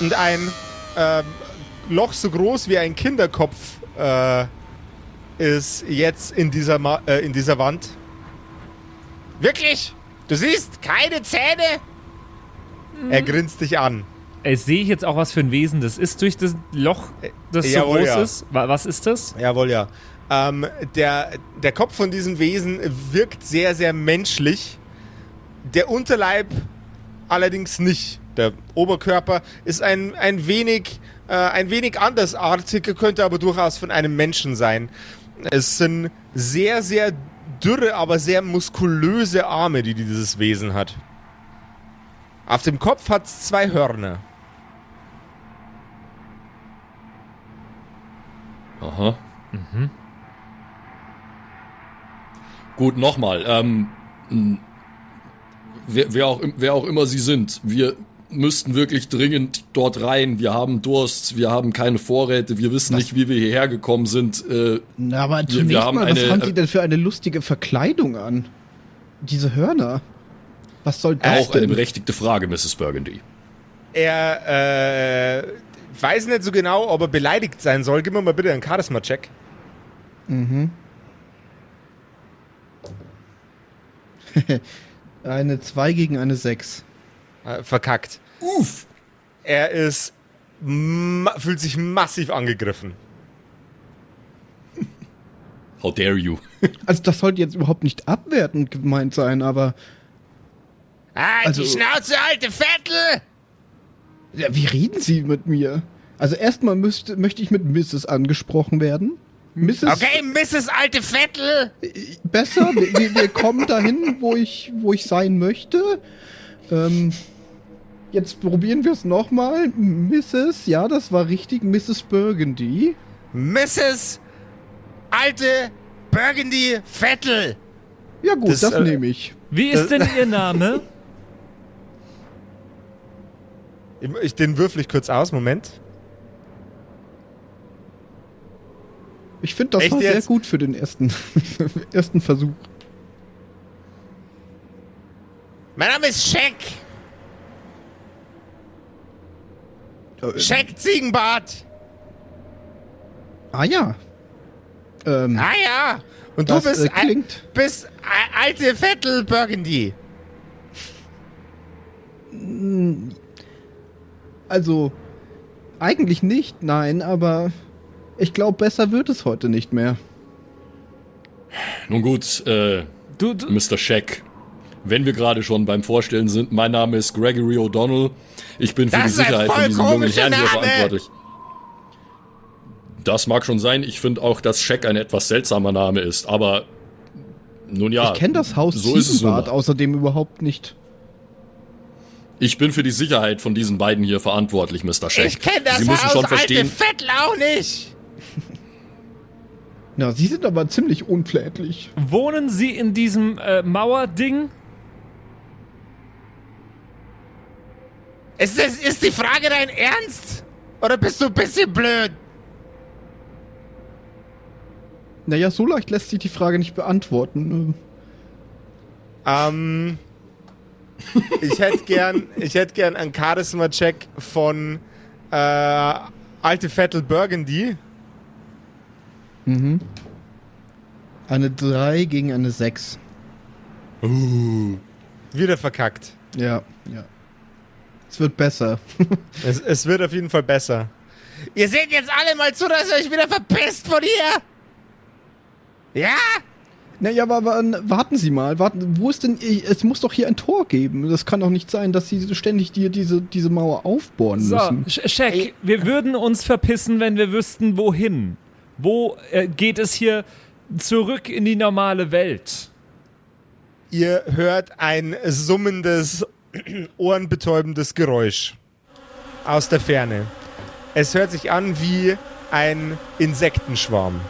Und ein ähm, Loch so groß wie ein Kinderkopf äh, ist jetzt in dieser, Ma äh, in dieser Wand. Wirklich? Du siehst keine Zähne? Er grinst dich an. Äh, sehe ich jetzt auch, was für ein Wesen das ist durch das Loch, das so Jawohl, groß ja. ist? Wa- Was ist das? Jawohl, ja. Ähm, der, der Kopf von diesem Wesen wirkt sehr, sehr menschlich. Der Unterleib allerdings nicht. Der Oberkörper ist ein, ein, wenig, äh, ein wenig andersartig, könnte aber durchaus von einem Menschen sein. Es sind sehr, sehr dürre, aber sehr muskulöse Arme, die dieses Wesen hat. Auf dem Kopf hat es zwei Hörner. Aha. Gut, nochmal. Ähm, wer, wer, auch, wer auch immer Sie sind, wir müssten wirklich dringend dort rein. Wir haben Durst, wir haben keine Vorräte, wir wissen nicht, wie wir hierher gekommen sind. Äh, Na, aber wir zunächst haben mal, was eine- haben Sie denn für eine lustige Verkleidung an? Diese Hörner. Was soll das auch eine denn? berechtigte Frage, Mrs. Burgundy. Er äh, weiß nicht so genau, ob er beleidigt sein soll. Gib mir mal bitte einen Charisma-Check. Eine 2 gegen eine 6. Äh, verkackt. Uff. Er ist fühlt sich massiv angegriffen. How dare you? Also das sollte jetzt überhaupt nicht abwertend gemeint sein, aber Ah, Also- die Schnauze, alte Vettel! ja, wie reden Sie mit mir? Also erstmal müsste, möchte ich mit Mrs. angesprochen werden. Mrs. Okay, Mrs. Alte Vettel! Besser, wir, wir, kommen dahin, wo ich, wo ich sein möchte. Ähm, jetzt probieren wir es nochmal. Mrs., ja, das war richtig, Mrs. Burgundy. Mrs. Alte Burgundy Vettel! Ja gut, Das, das, äh, nehme ich. Wie ist denn Ihr Name? Ich, ich, den würfel ich kurz aus, Moment. Ich finde, das Echt war sehr jetzt? gut für den ersten, ersten Versuch. Mein Name ist Scheck. Äh, Scheck Ziegenbart. Ah ja. Ähm, Ah ja. Und das du bist, äh, al- klingt. bist a- alte Vettel Burgundy. Also, eigentlich nicht, nein, aber ich glaube, besser wird es heute nicht mehr. Nun gut, äh, Du, du, Mr. Scheck. Wenn wir gerade schon beim Vorstellen sind, mein Name ist Gregory O'Donnell. Ich bin für Das die Sicherheit von diesem jungen Herrn hier verantwortlich. Das mag schon sein. Ich finde auch, dass Scheck ein etwas seltsamer Name ist. Aber nun ja, ich kenne das Haus so ist es nun Ziegenbart mal. außerdem überhaupt nicht. Ich bin für die Sicherheit von diesen beiden hier verantwortlich, Mr. Scheck. Ich kenne das Sie müssen Haus schon alte verstehen. Vettel auch nicht. Na, Sie sind aber ziemlich unflätlich. wohnen Sie in diesem äh, Mauerding? Ist, das, ist die Frage dein Ernst? Oder bist du ein bisschen blöd? Naja, so leicht lässt sich die Frage nicht beantworten. Ähm, ich hätte gern, ich hätte gern einen Charisma-Check von äh, alte Vettel Burgundy. Mhm. Eine 3 gegen eine 6. Wieder verkackt. Ja, ja. Es wird besser. Es, es wird auf jeden Fall besser. Ihr seht jetzt alle mal zu, dass ihr euch wieder verpisst von hier. Ja? Naja, aber, aber warten Sie mal. Warten, wo ist denn. Es muss doch hier ein Tor geben. Das kann doch nicht sein, dass Sie ständig dir diese, diese Mauer aufbohren So, müssen. Scheck, wir würden uns verpissen, wenn wir wüssten, wohin. Wo äh, geht es hier zurück in die normale Welt? Ihr hört ein summendes, ohrenbetäubendes Geräusch aus der Ferne. Es hört sich an wie ein Insektenschwarm.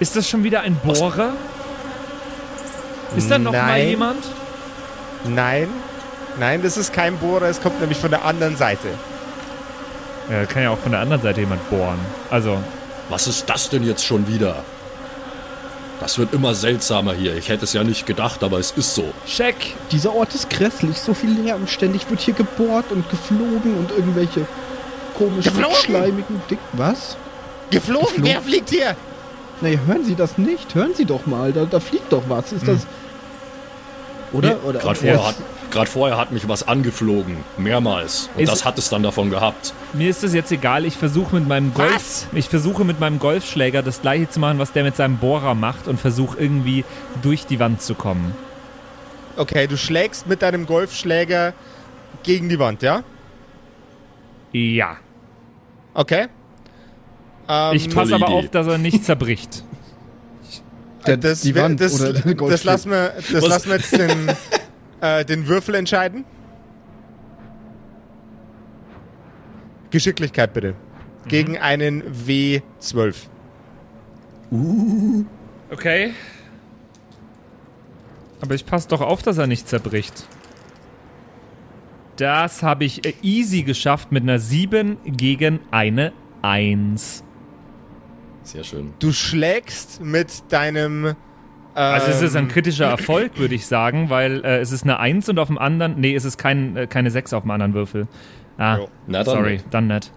Ist das schon wieder ein Bohrer? Ist da noch mal Nein. jemand? Nein, nein, das ist kein Bohrer, es kommt nämlich von der anderen Seite. Ja, kann ja auch von der anderen Seite jemand bohren. Also, Was ist das denn jetzt schon wieder? Das wird immer seltsamer hier. Ich hätte es ja nicht gedacht, aber es ist so. Scheck, Dieser Ort ist grässlich. So viel Lärm. Ständig wird hier gebohrt und geflogen und irgendwelche komischen, Geflogen? schleimigen Dick. Was? Geflogen, Geflogen? wer fliegt hier? Naja, hören Sie das nicht? Hören Sie doch mal. Da, da fliegt doch was. Ist das. Oder? Oder? Gerade vorher, hat, grad vorher hat mich was angeflogen. Mehrmals. Und Ist- das hat es dann davon gehabt. mir ist es jetzt egal. Ich versuche mit meinem Golf, Was? ich versuche mit meinem Golfschläger das gleiche zu machen, was der mit seinem Bohrer macht und versuche irgendwie durch die Wand zu kommen. Okay, du schlägst mit deinem Golfschläger gegen die Wand, ja? Ja. Okay. Ähm, Ich passe aber auf, dass er nicht zerbricht. Der- das, die Wand das, oder der das, lassen wir, das Was? lassen wir jetzt den, äh, den Würfel entscheiden. Geschicklichkeit bitte. Gegen einen W12. Okay. Aber ich passe doch auf, dass er nicht zerbricht. Das habe ich äh, easy geschafft mit einer 7 gegen eine 1. Sehr schön. Du schlägst mit deinem. Ähm, Also es ist ein kritischer Erfolg, würde ich sagen, weil äh, es ist eine 1 und auf dem anderen, nee, es ist kein, äh, keine 6 auf dem anderen Würfel. Ah. Na dann. sorry, dann nicht.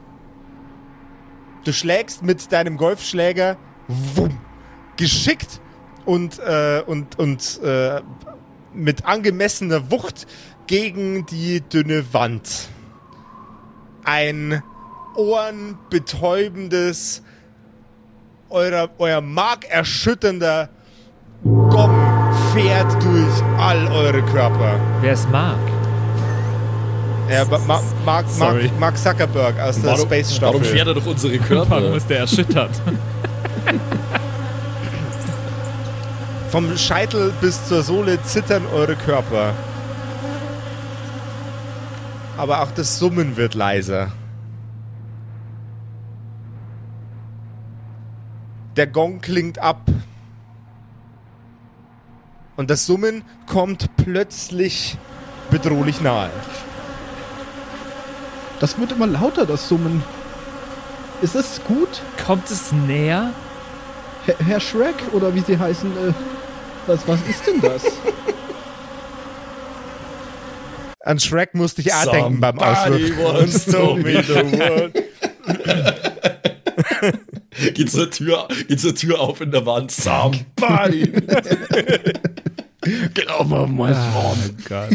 Du schlägst mit deinem Golfschläger wumm, geschickt und, äh, und, und äh, mit angemessener Wucht gegen die dünne Wand. Ein ohrenbetäubendes, euer, euer markerschütternder Gong fährt durch all eure Körper. Wer es mag. Ja, Ma Ma Mark, Sorry. Mark, Mark Zuckerberg aus der Warum, Space Staffel. warum fährt er doch unsere Warum Körper? ist der erschüttert? Vom Scheitel bis zur Sohle zittern eure Körper. Aber auch das Summen wird leiser. Der Gong klingt ab. Und das Summen kommt plötzlich bedrohlich nahe. Das wird immer lauter, das Summen. Ist das gut? Kommt es näher? Herr, Herr Shrek oder wie sie heißen, äh, was, was ist denn das? An Shrek musste ich auch denken beim Auswurf. geht zur Tür, geht zur Tür auf in der Wand. Somebody. Get over my Oh Gott.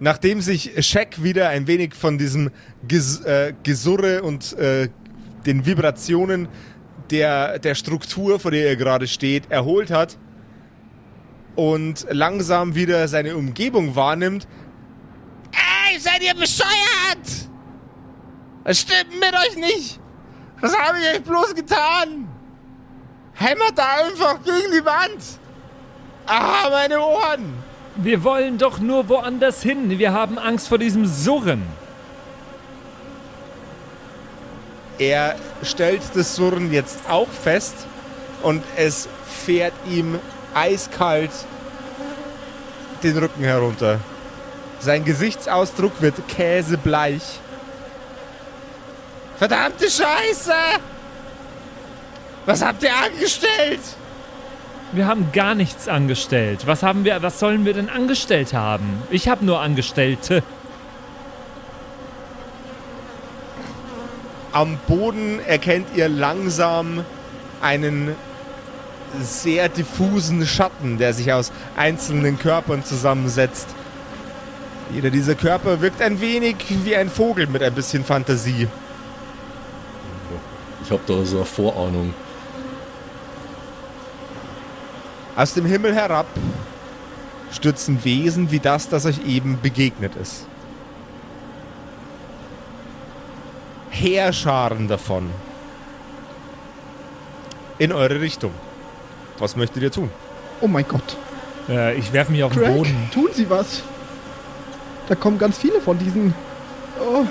Nachdem sich Shaq wieder ein wenig von diesem Ges äh, Gesurre und äh, den Vibrationen der, der Struktur, vor der er gerade steht, erholt hat und langsam wieder seine Umgebung wahrnimmt. Ey, seid ihr bescheuert? Was stimmt mit euch nicht? Was habe ich euch bloß getan? Hämmert da einfach gegen die Wand! Ah, meine Ohren! Wir wollen doch nur woanders hin. Wir haben Angst vor diesem Surren. Er stellt das Surren jetzt auch fest und es fährt ihm eiskalt den Rücken herunter. Sein Gesichtsausdruck wird käsebleich. Verdammte Scheiße! Was habt ihr angestellt? Wir haben gar nichts angestellt. Was haben wir, was sollen wir denn angestellt haben? Ich habe nur Angestellte. Am Boden erkennt ihr langsam einen sehr diffusen Schatten, der sich aus einzelnen Körpern zusammensetzt. Jeder dieser Körper wirkt ein wenig wie ein Vogel mit ein bisschen Fantasie. Ich habe da so eine Vorahnung. Aus dem Himmel herab stürzen Wesen wie das, das euch eben begegnet ist. Heerscharen davon. In eure Richtung. Was möchtet ihr tun? Oh mein Gott. Äh, ich werfe mich auf den Craig, Boden. tun Sie was. Da kommen ganz viele von diesen. Oh.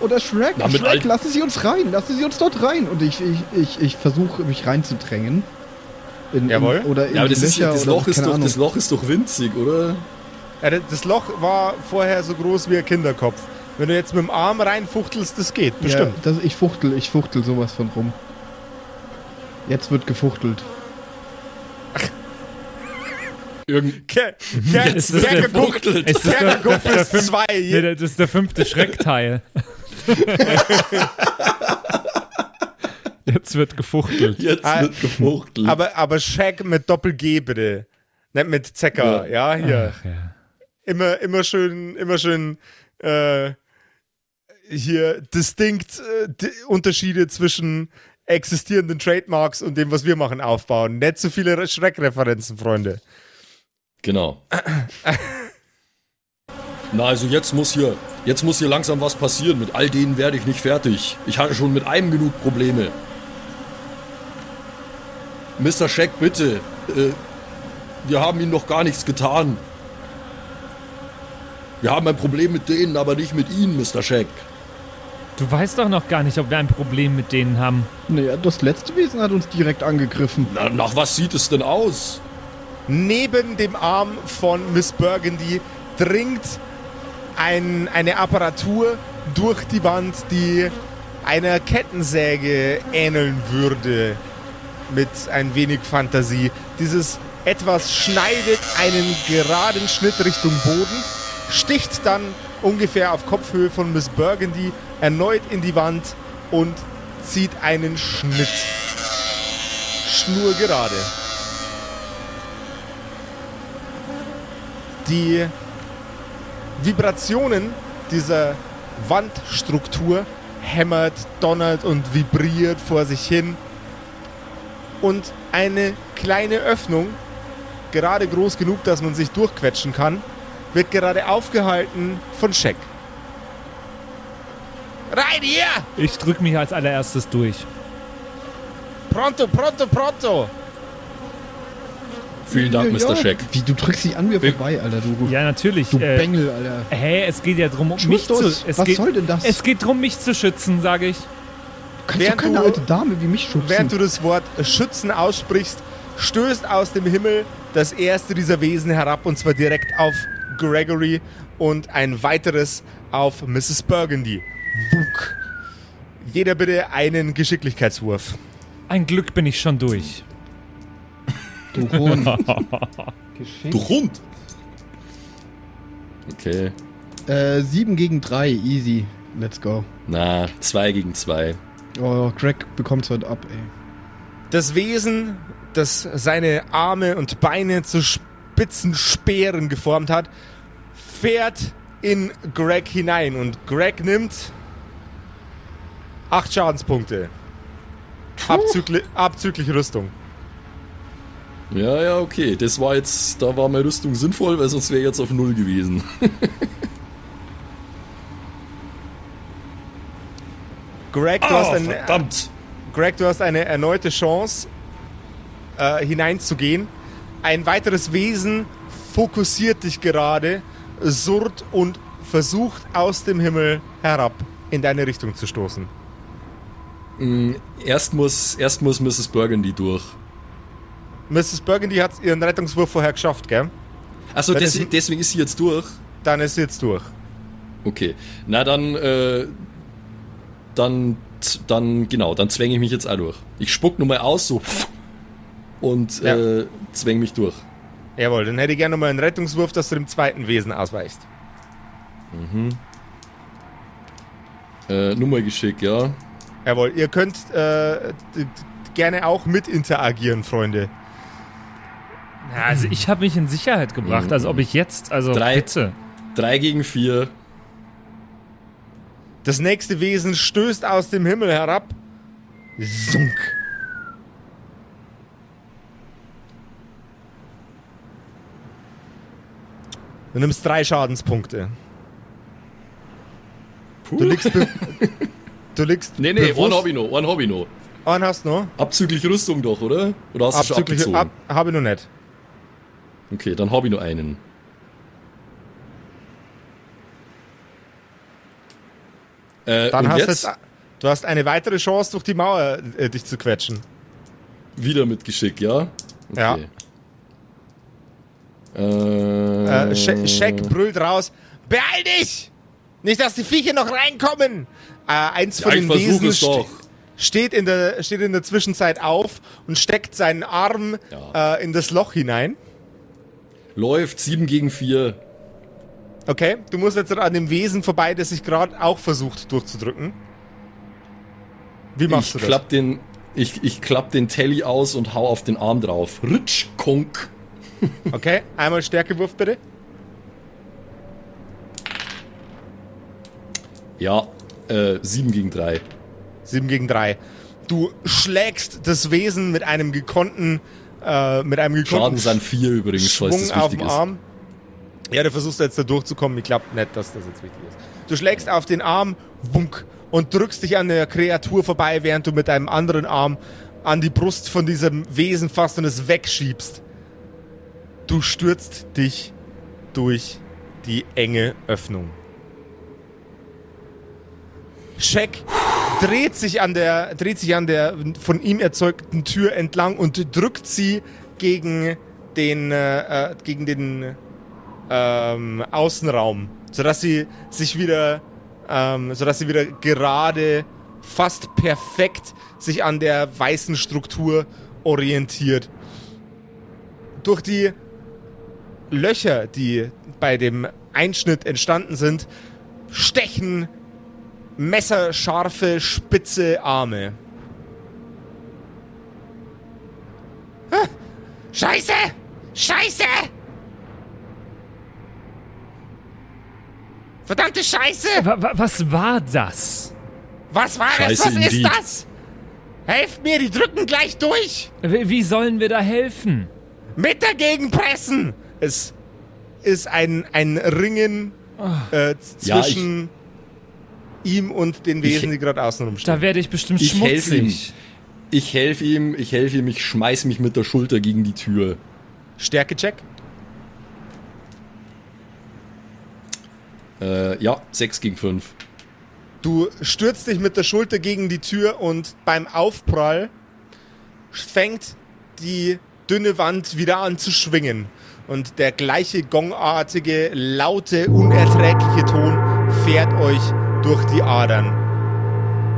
Oder Shrek, Na, mit Shrek, lassen Sie uns rein, lassen Sie uns dort rein. Und ich, ich, ich, ich versuche mich reinzudrängen. In, Jawohl. In, oder in Ja, aber die das, ist, Löcher das, oder Loch ist keine doch, Ahnung. das Loch ist doch winzig, oder? Ja, das Loch war vorher so groß wie ein Kinderkopf. Wenn du jetzt mit dem Arm reinfuchtelst, das geht, bestimmt. Ja, das, ich fuchtel, ich fuchtel sowas von rum. Jetzt wird gefuchtelt. Irgend Ke Ist. Ist ist zwei. nee, das ist der fünfte Schreckteil. Jetzt wird gefuchtelt. Jetzt Ah, wird gefuchtelt. Aber, aber Shaq mit Doppel-G bitte. Nicht mit Zecker, ja, hier. Ach, ja. Immer, immer schön, immer schön, äh, hier distinkt äh, di Unterschiede zwischen existierenden Trademarks und dem, was wir machen, aufbauen. Nicht zu viele Re- Schreckreferenzen, Freunde. Genau. Na, also jetzt muss hier, jetzt muss hier langsam was passieren. Mit all denen werde ich nicht fertig. Ich hatte schon mit einem genug Probleme. Mr. Scheck, bitte. Äh, wir haben ihnen noch gar nichts getan. Wir haben ein Problem mit denen, aber nicht mit ihnen, Mr. Scheck. Du weißt doch noch gar nicht, ob wir ein Problem mit denen haben. Naja, das letzte Wesen hat uns direkt angegriffen. Na, nach was sieht es denn aus? Neben dem Arm von Miss Burgundy dringt ein, eine Apparatur durch die Wand, die einer Kettensäge ähneln würde. Mit ein wenig Fantasie. Dieses etwas schneidet einen geraden Schnitt Richtung Boden, sticht dann ungefähr auf Kopfhöhe von Miss Burgundy erneut in die Wand und zieht einen Schnitt. Schnurgerade. die Vibrationen dieser Wandstruktur hämmert, donnert und vibriert vor sich hin. Und eine kleine Öffnung, gerade groß genug, dass man sich durchquetschen kann, wird gerade aufgehalten von Scheck. Rein hier! Ich drück mich als allererstes durch. Pronto, pronto, pronto! Vielen Dank, Mr. Scheck. Wie, du drückst dich an mir vorbei, Alter, du, Ja, natürlich. du Äh, Bengel, Alter. hä, es geht ja drum, um mich zu. Es was geht, soll denn das? Es geht drum, mich zu schützen, sage ich. Du kannst während doch keine du- alte Dame wie mich schützen. Während du das Wort Schützen aussprichst, stößt aus dem Himmel das erste dieser Wesen herab und zwar direkt auf Gregory und ein weiteres auf Mrs. Burgundy. Wunk. Jeder bitte einen Geschicklichkeitswurf. Ein Glück bin ich schon durch. Du Hund. Du Hund! Okay. äh, 7 gegen 3, easy. Let's go. Na, zwei gegen zwei. Oh, Greg bekommt's heute ab, ey. Das Wesen, das seine Arme und Beine zu spitzen Speeren geformt hat, fährt in Greg hinein und Greg nimmt acht Schadenspunkte. Abzüglich, abzüglich Rüstung. Ja, ja, okay. Das war jetzt, da war meine Rüstung sinnvoll, weil sonst wäre jetzt auf Null gewesen. Greg, du, hast, ein, verdammt! Greg, du hast eine erneute Chance, äh, hineinzugehen. Ein weiteres Wesen fokussiert dich gerade, surrt und versucht aus dem Himmel herab in deine Richtung zu stoßen. Erst muss, erst muss Mrs. Burgundy durch. Mrs. Burgundy hat ihren Rettungswurf vorher geschafft, gell? Achso, das- deswegen, ist sie jetzt durch. Dann ist sie jetzt durch. Okay. Na dann, äh, dann, dann, genau, dann zwänge ich mich jetzt auch durch. Ich spuck nur mal aus, so. Und Ja. äh, zwänge mich durch. Jawohl, dann hätte ich gerne nochmal einen Rettungswurf, dass du dem zweiten Wesen ausweichst. Äh, Nummergeschick, ja. Jawohl, ihr könnt äh, gerne auch mit interagieren, Freunde. Ja, also ich habe mich in Sicherheit gebracht, als ob ich jetzt, also Drei. bitte. Drei gegen vier. Das nächste Wesen stößt aus dem Himmel herab. Sunk. Du nimmst drei Schadenspunkte. Puh. Du liegst, du liegst Nee, nee, bewusst- one Hobby noch, one Hobby noch. Einen hast du noch? Abzüglich Rüstung doch, oder? Oder hast du schon Abzüglich, abgezogen? ab, habe ich noch nicht. Okay, dann habe ich nur einen. Äh, Dann hast jetzt du jetzt, du hast eine weitere Chance, durch die Mauer äh, dich zu quetschen. wieder mit Geschick, ja? Ja. Okay. Äh, Äh, Sh- Shaq brüllt raus: Beeil dich! Nicht, dass die Viecher noch reinkommen! Äh, eins von ja, den Wesen es doch. st- steht, in der, steht in der Zwischenzeit auf und steckt seinen Arm Ja. äh, in das Loch hinein. Läuft 7 gegen 4. Okay, du musst jetzt an dem Wesen vorbei, das sich gerade auch versucht durchzudrücken. Wie machst Ich du das? klapp den, ich, ich klapp den Telly aus und hau auf den Arm drauf. Ritsch, konk. Okay, einmal Stärkewurf bitte. Ja, äh, 7 gegen 3. 7 gegen 3. Du schlägst das Wesen mit einem gekonnten, äh, mit einem Schaden sind 4 übrigens, falls Schwung das auf wichtig dem ist. Arm. Ja, du versuchst jetzt da durchzukommen. Ich glaube nicht, dass das jetzt wichtig ist. Du schlägst auf den Arm, wunk, und drückst dich an der Kreatur vorbei, während du mit deinem anderen Arm an die Brust von diesem Wesen fasst und es wegschiebst. Du stürzt dich durch die enge Öffnung. Shaq dreht sich an der, dreht sich an der von ihm erzeugten Tür entlang und drückt sie gegen den, äh, äh, gegen den ähm, Außenraum, sodass sie sich wieder, ähm, sodass sie wieder gerade, fast perfekt sich an der weißen Struktur orientiert. Durch die Löcher, die bei dem Einschnitt entstanden sind, stechen messerscharfe, spitze Arme. Ah, Scheiße! Scheiße! Verdammte Scheiße! Wa- Was war das? Was war das? Scheiße Was ist indeed. das? Helft mir, die drücken gleich durch! Wie wie sollen wir da helfen? Mit dagegen pressen! Es ist ein, ein Ringen äh, Ja, zwischen ihm und den Wesen, die gerade außen rumstehen. Da werde ich bestimmt Ich helfe ihm. schmutzig. Ich helfe ihm, ich helfe ihm, ich schmeiß mich mit der Schulter gegen die Tür. Stärkecheck. Äh, ja, 6 gegen 5. Du stürzt dich mit der Schulter gegen die Tür und beim Aufprall fängt die dünne Wand wieder an zu schwingen. Und der gleiche gongartige, laute, unerträgliche Ton fährt euch durch die Adern.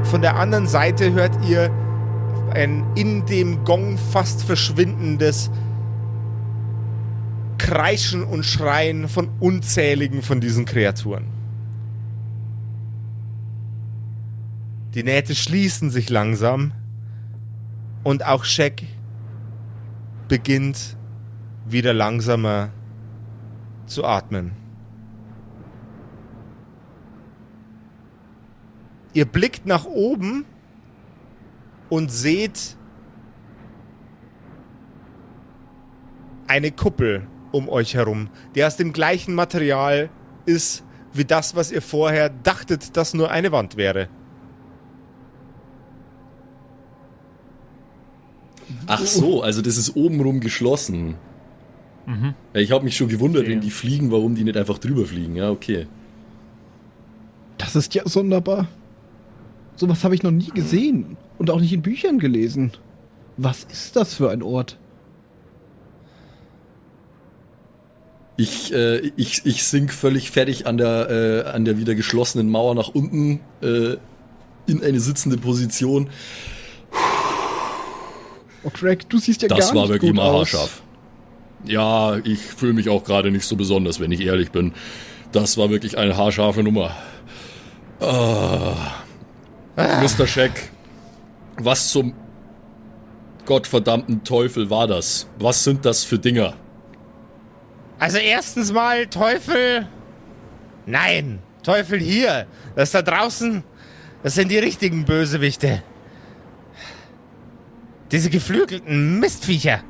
Von der anderen Seite hört ihr ein in dem Gong fast verschwindendes Kreischen und Schreien von unzähligen von diesen Kreaturen. Die Nähte schließen sich langsam und auch Shek beginnt wieder langsamer zu atmen. Ihr blickt nach oben und seht eine Kuppel um euch herum, die aus dem gleichen Material ist wie das, was ihr vorher dachtet, dass nur eine Wand wäre. Ach so, also das ist obenrum geschlossen. Mhm. Ich habe mich schon gewundert, okay. wenn die fliegen, warum die nicht einfach drüber fliegen. Ja, okay. Das ist ja sonderbar. Sowas habe ich noch nie gesehen und auch nicht in Büchern gelesen. Was ist das für ein Ort? Ich, äh, ich, ich sink völlig fertig an der, äh, an der wieder geschlossenen Mauer nach unten äh, in eine sitzende Position. Oh, Craig, du siehst ja das gar nicht war wirklich mal haarscharf. Ja, ich fühle mich auch gerade nicht so besonders, wenn ich ehrlich bin. Das war wirklich eine haarscharfe Nummer. Ah. Ah. Mr. Scheck, was zum gottverdammten Teufel war das? Was sind das für Dinger? Also erstens mal Teufel. Nein, Teufel hier. Das da draußen, das sind die richtigen Bösewichte. Diese geflügelten Mistviecher.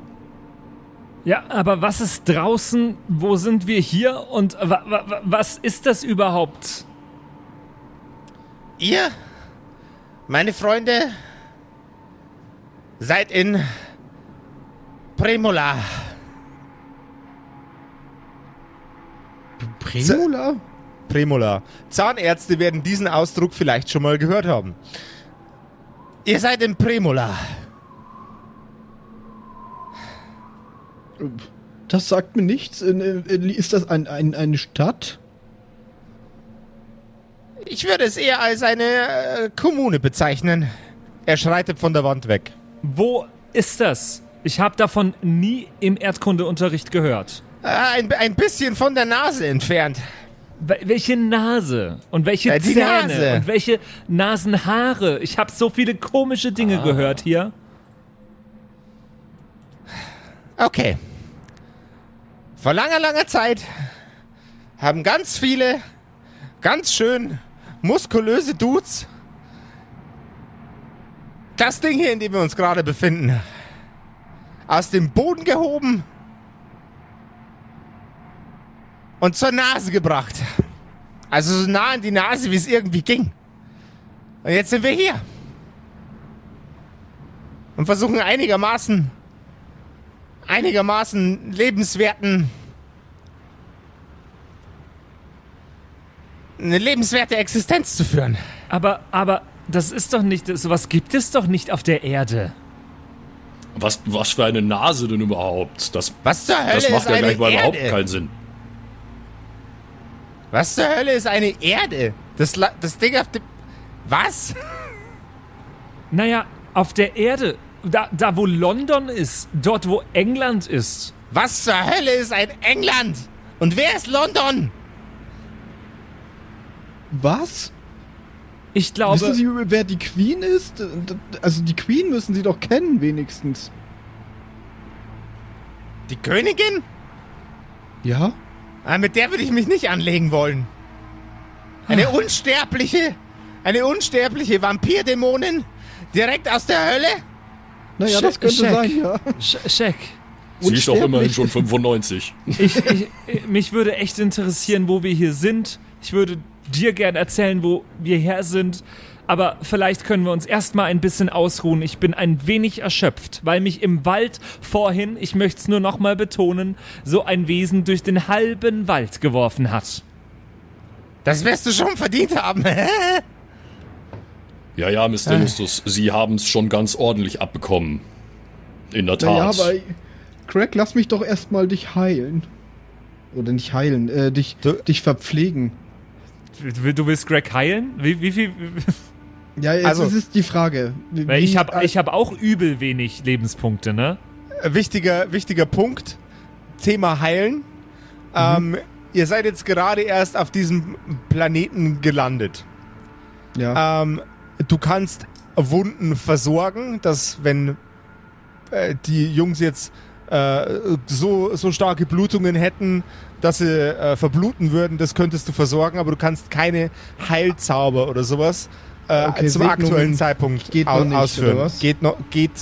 Ja, aber was ist draußen? Wo sind wir hier? Und wa wa was ist das überhaupt? Ihr, meine Freunde, seid in Premola. Premola? Premola. Zahnärzte werden diesen Ausdruck vielleicht schon mal gehört haben. Ihr seid in Premola. Das sagt mir nichts. Ist das ein, ein, eine Stadt? Ich würde es eher als eine äh, Kommune bezeichnen. Er schreitet von der Wand weg. Wo ist das? Ich habe davon nie im Erdkundeunterricht gehört. Äh, ein, ein bisschen von der Nase entfernt. Welche Nase und welche äh, Zähne Nase. und welche Nasenhaare. Ich habe so viele komische Dinge ah. gehört hier. Okay. Vor langer, langer Zeit haben ganz viele ganz schön muskulöse Dudes das Ding hier, in dem wir uns gerade befinden, aus dem Boden gehoben und zur Nase gebracht. Also so nah an die Nase, wie es irgendwie ging. Und jetzt sind wir hier. Und versuchen einigermaßen, einigermaßen lebenswerten, eine lebenswerte Existenz zu führen. Aber, aber, das ist doch nicht, sowas gibt es doch nicht auf der Erde. Was, was für eine Nase denn überhaupt? Das, was zur Hölle das macht ist ja eine gleich mal Erde? überhaupt keinen Sinn. Was zur Hölle ist eine Erde? Das, das Ding auf dem. Was? Naja, auf der Erde, da, da wo London ist, dort wo England ist. Was zur Hölle ist ein England? Und wer ist London? Was? Ich glaube. Wissen Sie, wer die Queen ist? Also die Queen müssen Sie doch kennen, wenigstens. Die Königin? Ja? Ah, mit der würde ich mich nicht anlegen wollen. Eine unsterbliche, eine unsterbliche Vampirdämonin direkt aus der Hölle? Naja, Sch- das könnte Scheck. sein, ja. Sch- Scheck. Sie ist doch immerhin schon 95. Ich, ich, mich würde echt interessieren, wo wir hier sind. Ich würde dir gern erzählen, wo wir her sind. Aber vielleicht können wir uns erstmal ein bisschen ausruhen. Ich bin ein wenig erschöpft, weil mich im Wald vorhin, ich möchte es nur nochmal betonen, so ein Wesen durch den halben Wald geworfen hat. Das wirst du schon verdient haben. Ja, ja, Mr. Äh. Justus, Sie haben es schon ganz ordentlich abbekommen. In der Tat. Naja, aber Craig, lass mich doch erstmal dich heilen. Oder nicht heilen, äh, dich, dich verpflegen. Du, du willst Greg heilen? Wie, wie viel? Ja, jetzt Also- ist es die Frage. Wie, Weil ich habe ich hab auch übel wenig Lebenspunkte, ne? Äh, Wichtiger, wichtiger Punkt. Thema Heilen. Ähm, ihr seid jetzt gerade erst auf diesem Planeten gelandet. Ja. Ähm, du kannst Wunden versorgen, dass wenn äh, die Jungs jetzt äh, so, so starke Blutungen hätten, dass sie äh, verbluten würden, das könntest du versorgen, aber du kannst keine Heilzauber oder sowas äh, Okay, zum aktuellen Zeitpunkt geht au- noch nicht, ausführen. oder was? Geht, noch, geht,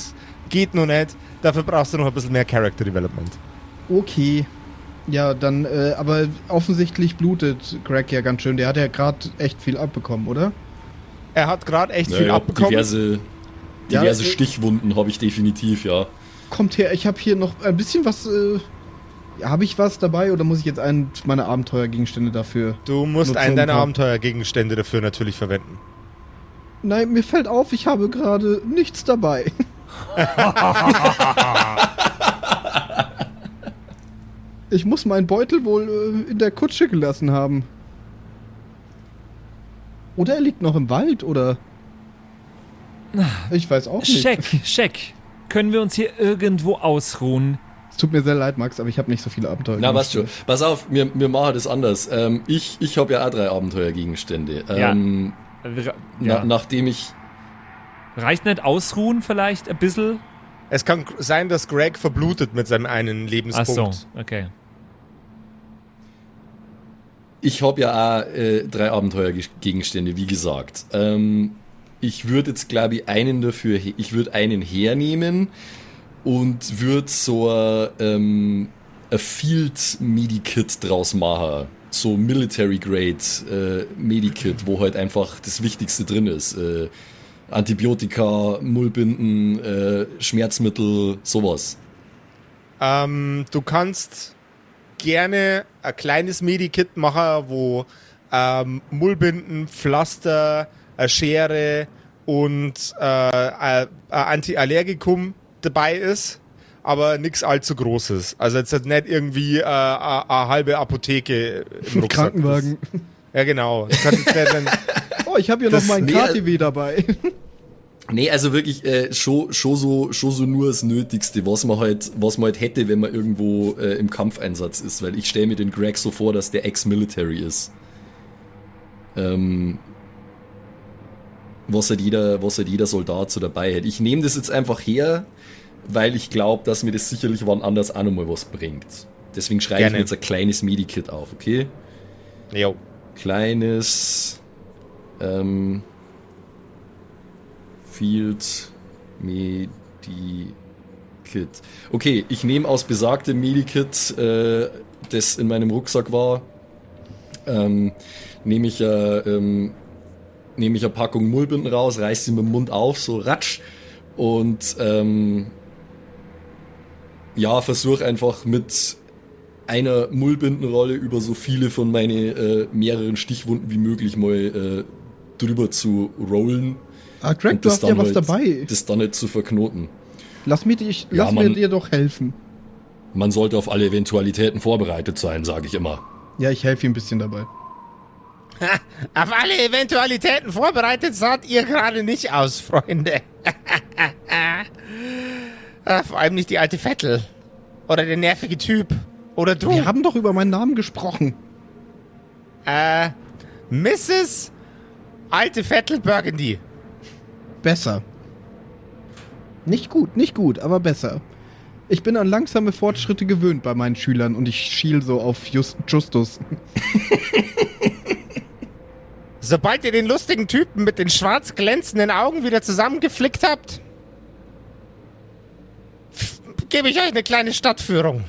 geht noch nicht. Dafür brauchst du noch ein bisschen mehr Character Development. Okay. Ja, dann, äh, aber offensichtlich blutet Greg ja ganz schön. Der hat ja gerade echt viel abbekommen, oder? Er hat gerade echt viel Naja, abbekommen. diverse Ja, diverse äh, Stichwunden habe ich definitiv, ja. Kommt her, ich habe hier noch ein bisschen was. Äh, habe ich was dabei oder muss ich jetzt einen meiner Abenteuergegenstände dafür? Du musst einen deiner. Abenteuergegenstände dafür natürlich verwenden. Nein, mir fällt auf, ich habe gerade nichts dabei. ich muss meinen Beutel wohl äh, in der Kutsche gelassen haben. Oder er liegt noch im Wald, oder? Ich weiß auch nicht. Scheck, Scheck. Können wir uns hier irgendwo ausruhen? Es tut mir sehr leid, Max, aber ich habe nicht so viele Abenteuer. Na, was schon. Pass auf, wir, wir machen das anders. Ähm, ich ich habe ja auch drei Abenteuergegenstände. Ja. Ähm, Re- na, Ja. nachdem ich Reicht nicht ausruhen vielleicht ein bisschen? Es kann sein, dass Greg verblutet mit seinem einen Ach Lebenspunkt. so, okay. Ich habe ja auch äh, drei Abenteuergegenstände, wie gesagt. Ähm, ich würde jetzt, glaube ich, einen dafür, ich würde einen hernehmen und würde so ein, ähm, Field Medikit draus machen. So Military Grade äh, Medikit, wo halt einfach das Wichtigste drin ist. Äh, Antibiotika, Mullbinden, äh, Schmerzmittel, sowas. Ähm, du kannst gerne ein kleines Medikit machen, wo ähm, Mullbinden, Pflaster, Schere und äh, ein ein Antiallergikum dabei ist, aber nichts allzu Großes. Also jetzt nicht irgendwie äh, eine halbe Apotheke im Rucksack. Krankenwagen. Das, ja, genau. Oh, ich habe hier noch meinen nee, KTW dabei. Nee, also wirklich äh, schon, schon, so, schon so nur das Nötigste, was man halt, was man halt hätte, wenn man irgendwo äh, im Kampfeinsatz ist, weil ich stelle mir den Greg so vor, dass der Ex-Military ist. Ähm, was halt jeder, was halt jeder Soldat so dabei hat. Ich nehme das jetzt einfach her, weil ich glaube, dass mir das sicherlich wann anders auch nochmal was bringt. Deswegen schreibe ich Gerne. mir jetzt ein kleines Medikit auf, okay? jo. kleines ähm, Field Medikit. Okay, ich nehme aus besagtem Medikit, äh, das in meinem Rucksack war, ähm, nehme ich, äh, ähm, nehme ich eine Packung Mullbinden raus, reiß sie mit dem Mund auf, so ratsch und ähm, ja, versuche einfach mit einer Mullbindenrolle über so viele von meine äh, mehreren Stichwunden wie möglich mal äh, drüber zu rollen. Ah, Greg, und du hast ja was halt- dabei. Das dann nicht zu verknoten. Lass, mir, dich, Ja, lass mir Mann. dir doch helfen. Man sollte auf alle Eventualitäten vorbereitet sein, sage ich immer. Ja, ich helfe ihm ein bisschen dabei. Auf alle Eventualitäten vorbereitet saht ihr gerade nicht aus, Freunde. Ah, Vor allem nicht die alte Vettel. Oder der nervige Typ. Oder du. Wir haben doch über meinen Namen gesprochen. äh, Mrs. Alte Vettel Burgundy. Besser. Nicht gut, nicht gut, aber besser. Ich bin an langsame Fortschritte gewöhnt bei meinen Schülern und ich schiel so auf Just, Justus. Sobald ihr den lustigen Typen mit den schwarz glänzenden Augen wieder zusammengeflickt habt, gebe ich euch eine kleine Stadtführung.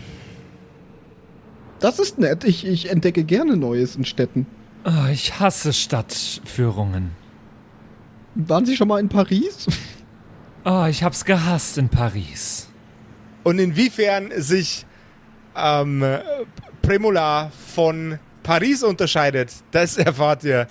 Das ist nett. Ich, ich entdecke gerne Neues in Städten. Oh, ich hasse Stadtführungen. Waren Sie schon mal in Paris? Oh, ich hab's gehasst in Paris. Und inwiefern sich ähm, Premola von Paris unterscheidet, das erfahrt ihr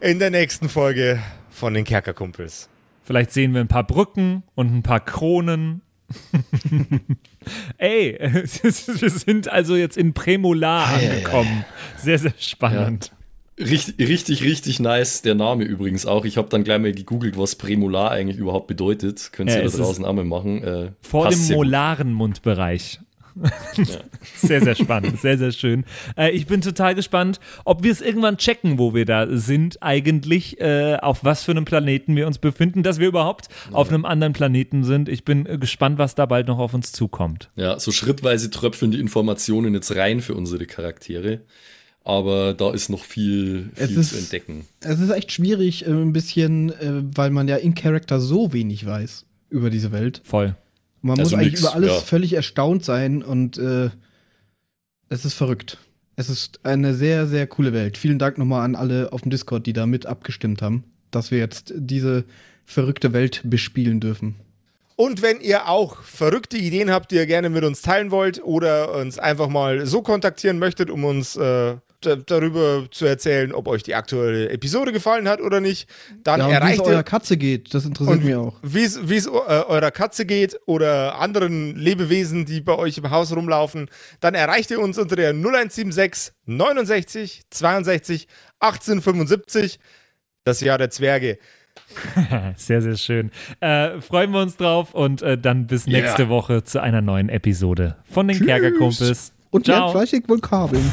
in der nächsten Folge von den Kerkerkumpels. Vielleicht sehen wir ein paar Brücken und ein paar Kronen Ey, wir sind also jetzt in Premolar angekommen. Sehr, sehr spannend. Richtig, richtig, richtig nice. Der Name übrigens auch. Ich habe dann gleich mal gegoogelt, was Prämolar eigentlich überhaupt bedeutet. Könnt ihr Ja, da draußen auch mal machen. Äh, Vor dem molaren Mundbereich. Sehr, sehr spannend, sehr, sehr schön. Äh, ich bin total gespannt, ob wir es irgendwann checken, wo wir da sind, eigentlich, äh, auf was für einem Planeten wir uns befinden, dass wir überhaupt auf einem anderen Planeten sind. Ich bin äh, gespannt, was da bald noch auf uns zukommt. Ja, so schrittweise tröpfeln die Informationen jetzt rein für unsere Charaktere. Aber da ist noch viel, viel ist- zu entdecken. Es ist echt schwierig, äh, ein bisschen, äh, weil man ja in Character so wenig weiß über diese Welt. Voll. Man Also muss eigentlich nix, über alles ja. völlig erstaunt sein und äh, es ist verrückt. Es ist eine sehr, sehr coole Welt. Vielen Dank nochmal an alle auf dem Discord, die da mit abgestimmt haben, dass wir jetzt diese verrückte Welt bespielen dürfen. Und wenn ihr auch verrückte Ideen habt, die ihr gerne mit uns teilen wollt oder uns einfach mal so kontaktieren möchtet, um uns äh, darüber zu erzählen, ob euch die aktuelle Episode gefallen hat oder nicht, dann Ja, und wie es erreicht eurer Katze geht, das interessiert mich auch. wie es wie es äh, eurer Katze geht oder anderen Lebewesen, die bei euch im Haus rumlaufen, dann erreicht ihr uns unter der 0176 69 62 1875, das Jahr der Zwerge. Sehr, sehr schön. Äh, freuen wir uns drauf und äh, dann bis Yeah. nächste Woche zu einer neuen Episode von den Tschüss. Kerkerkumpels. Und Ciao. lernt fleißig Vokabeln.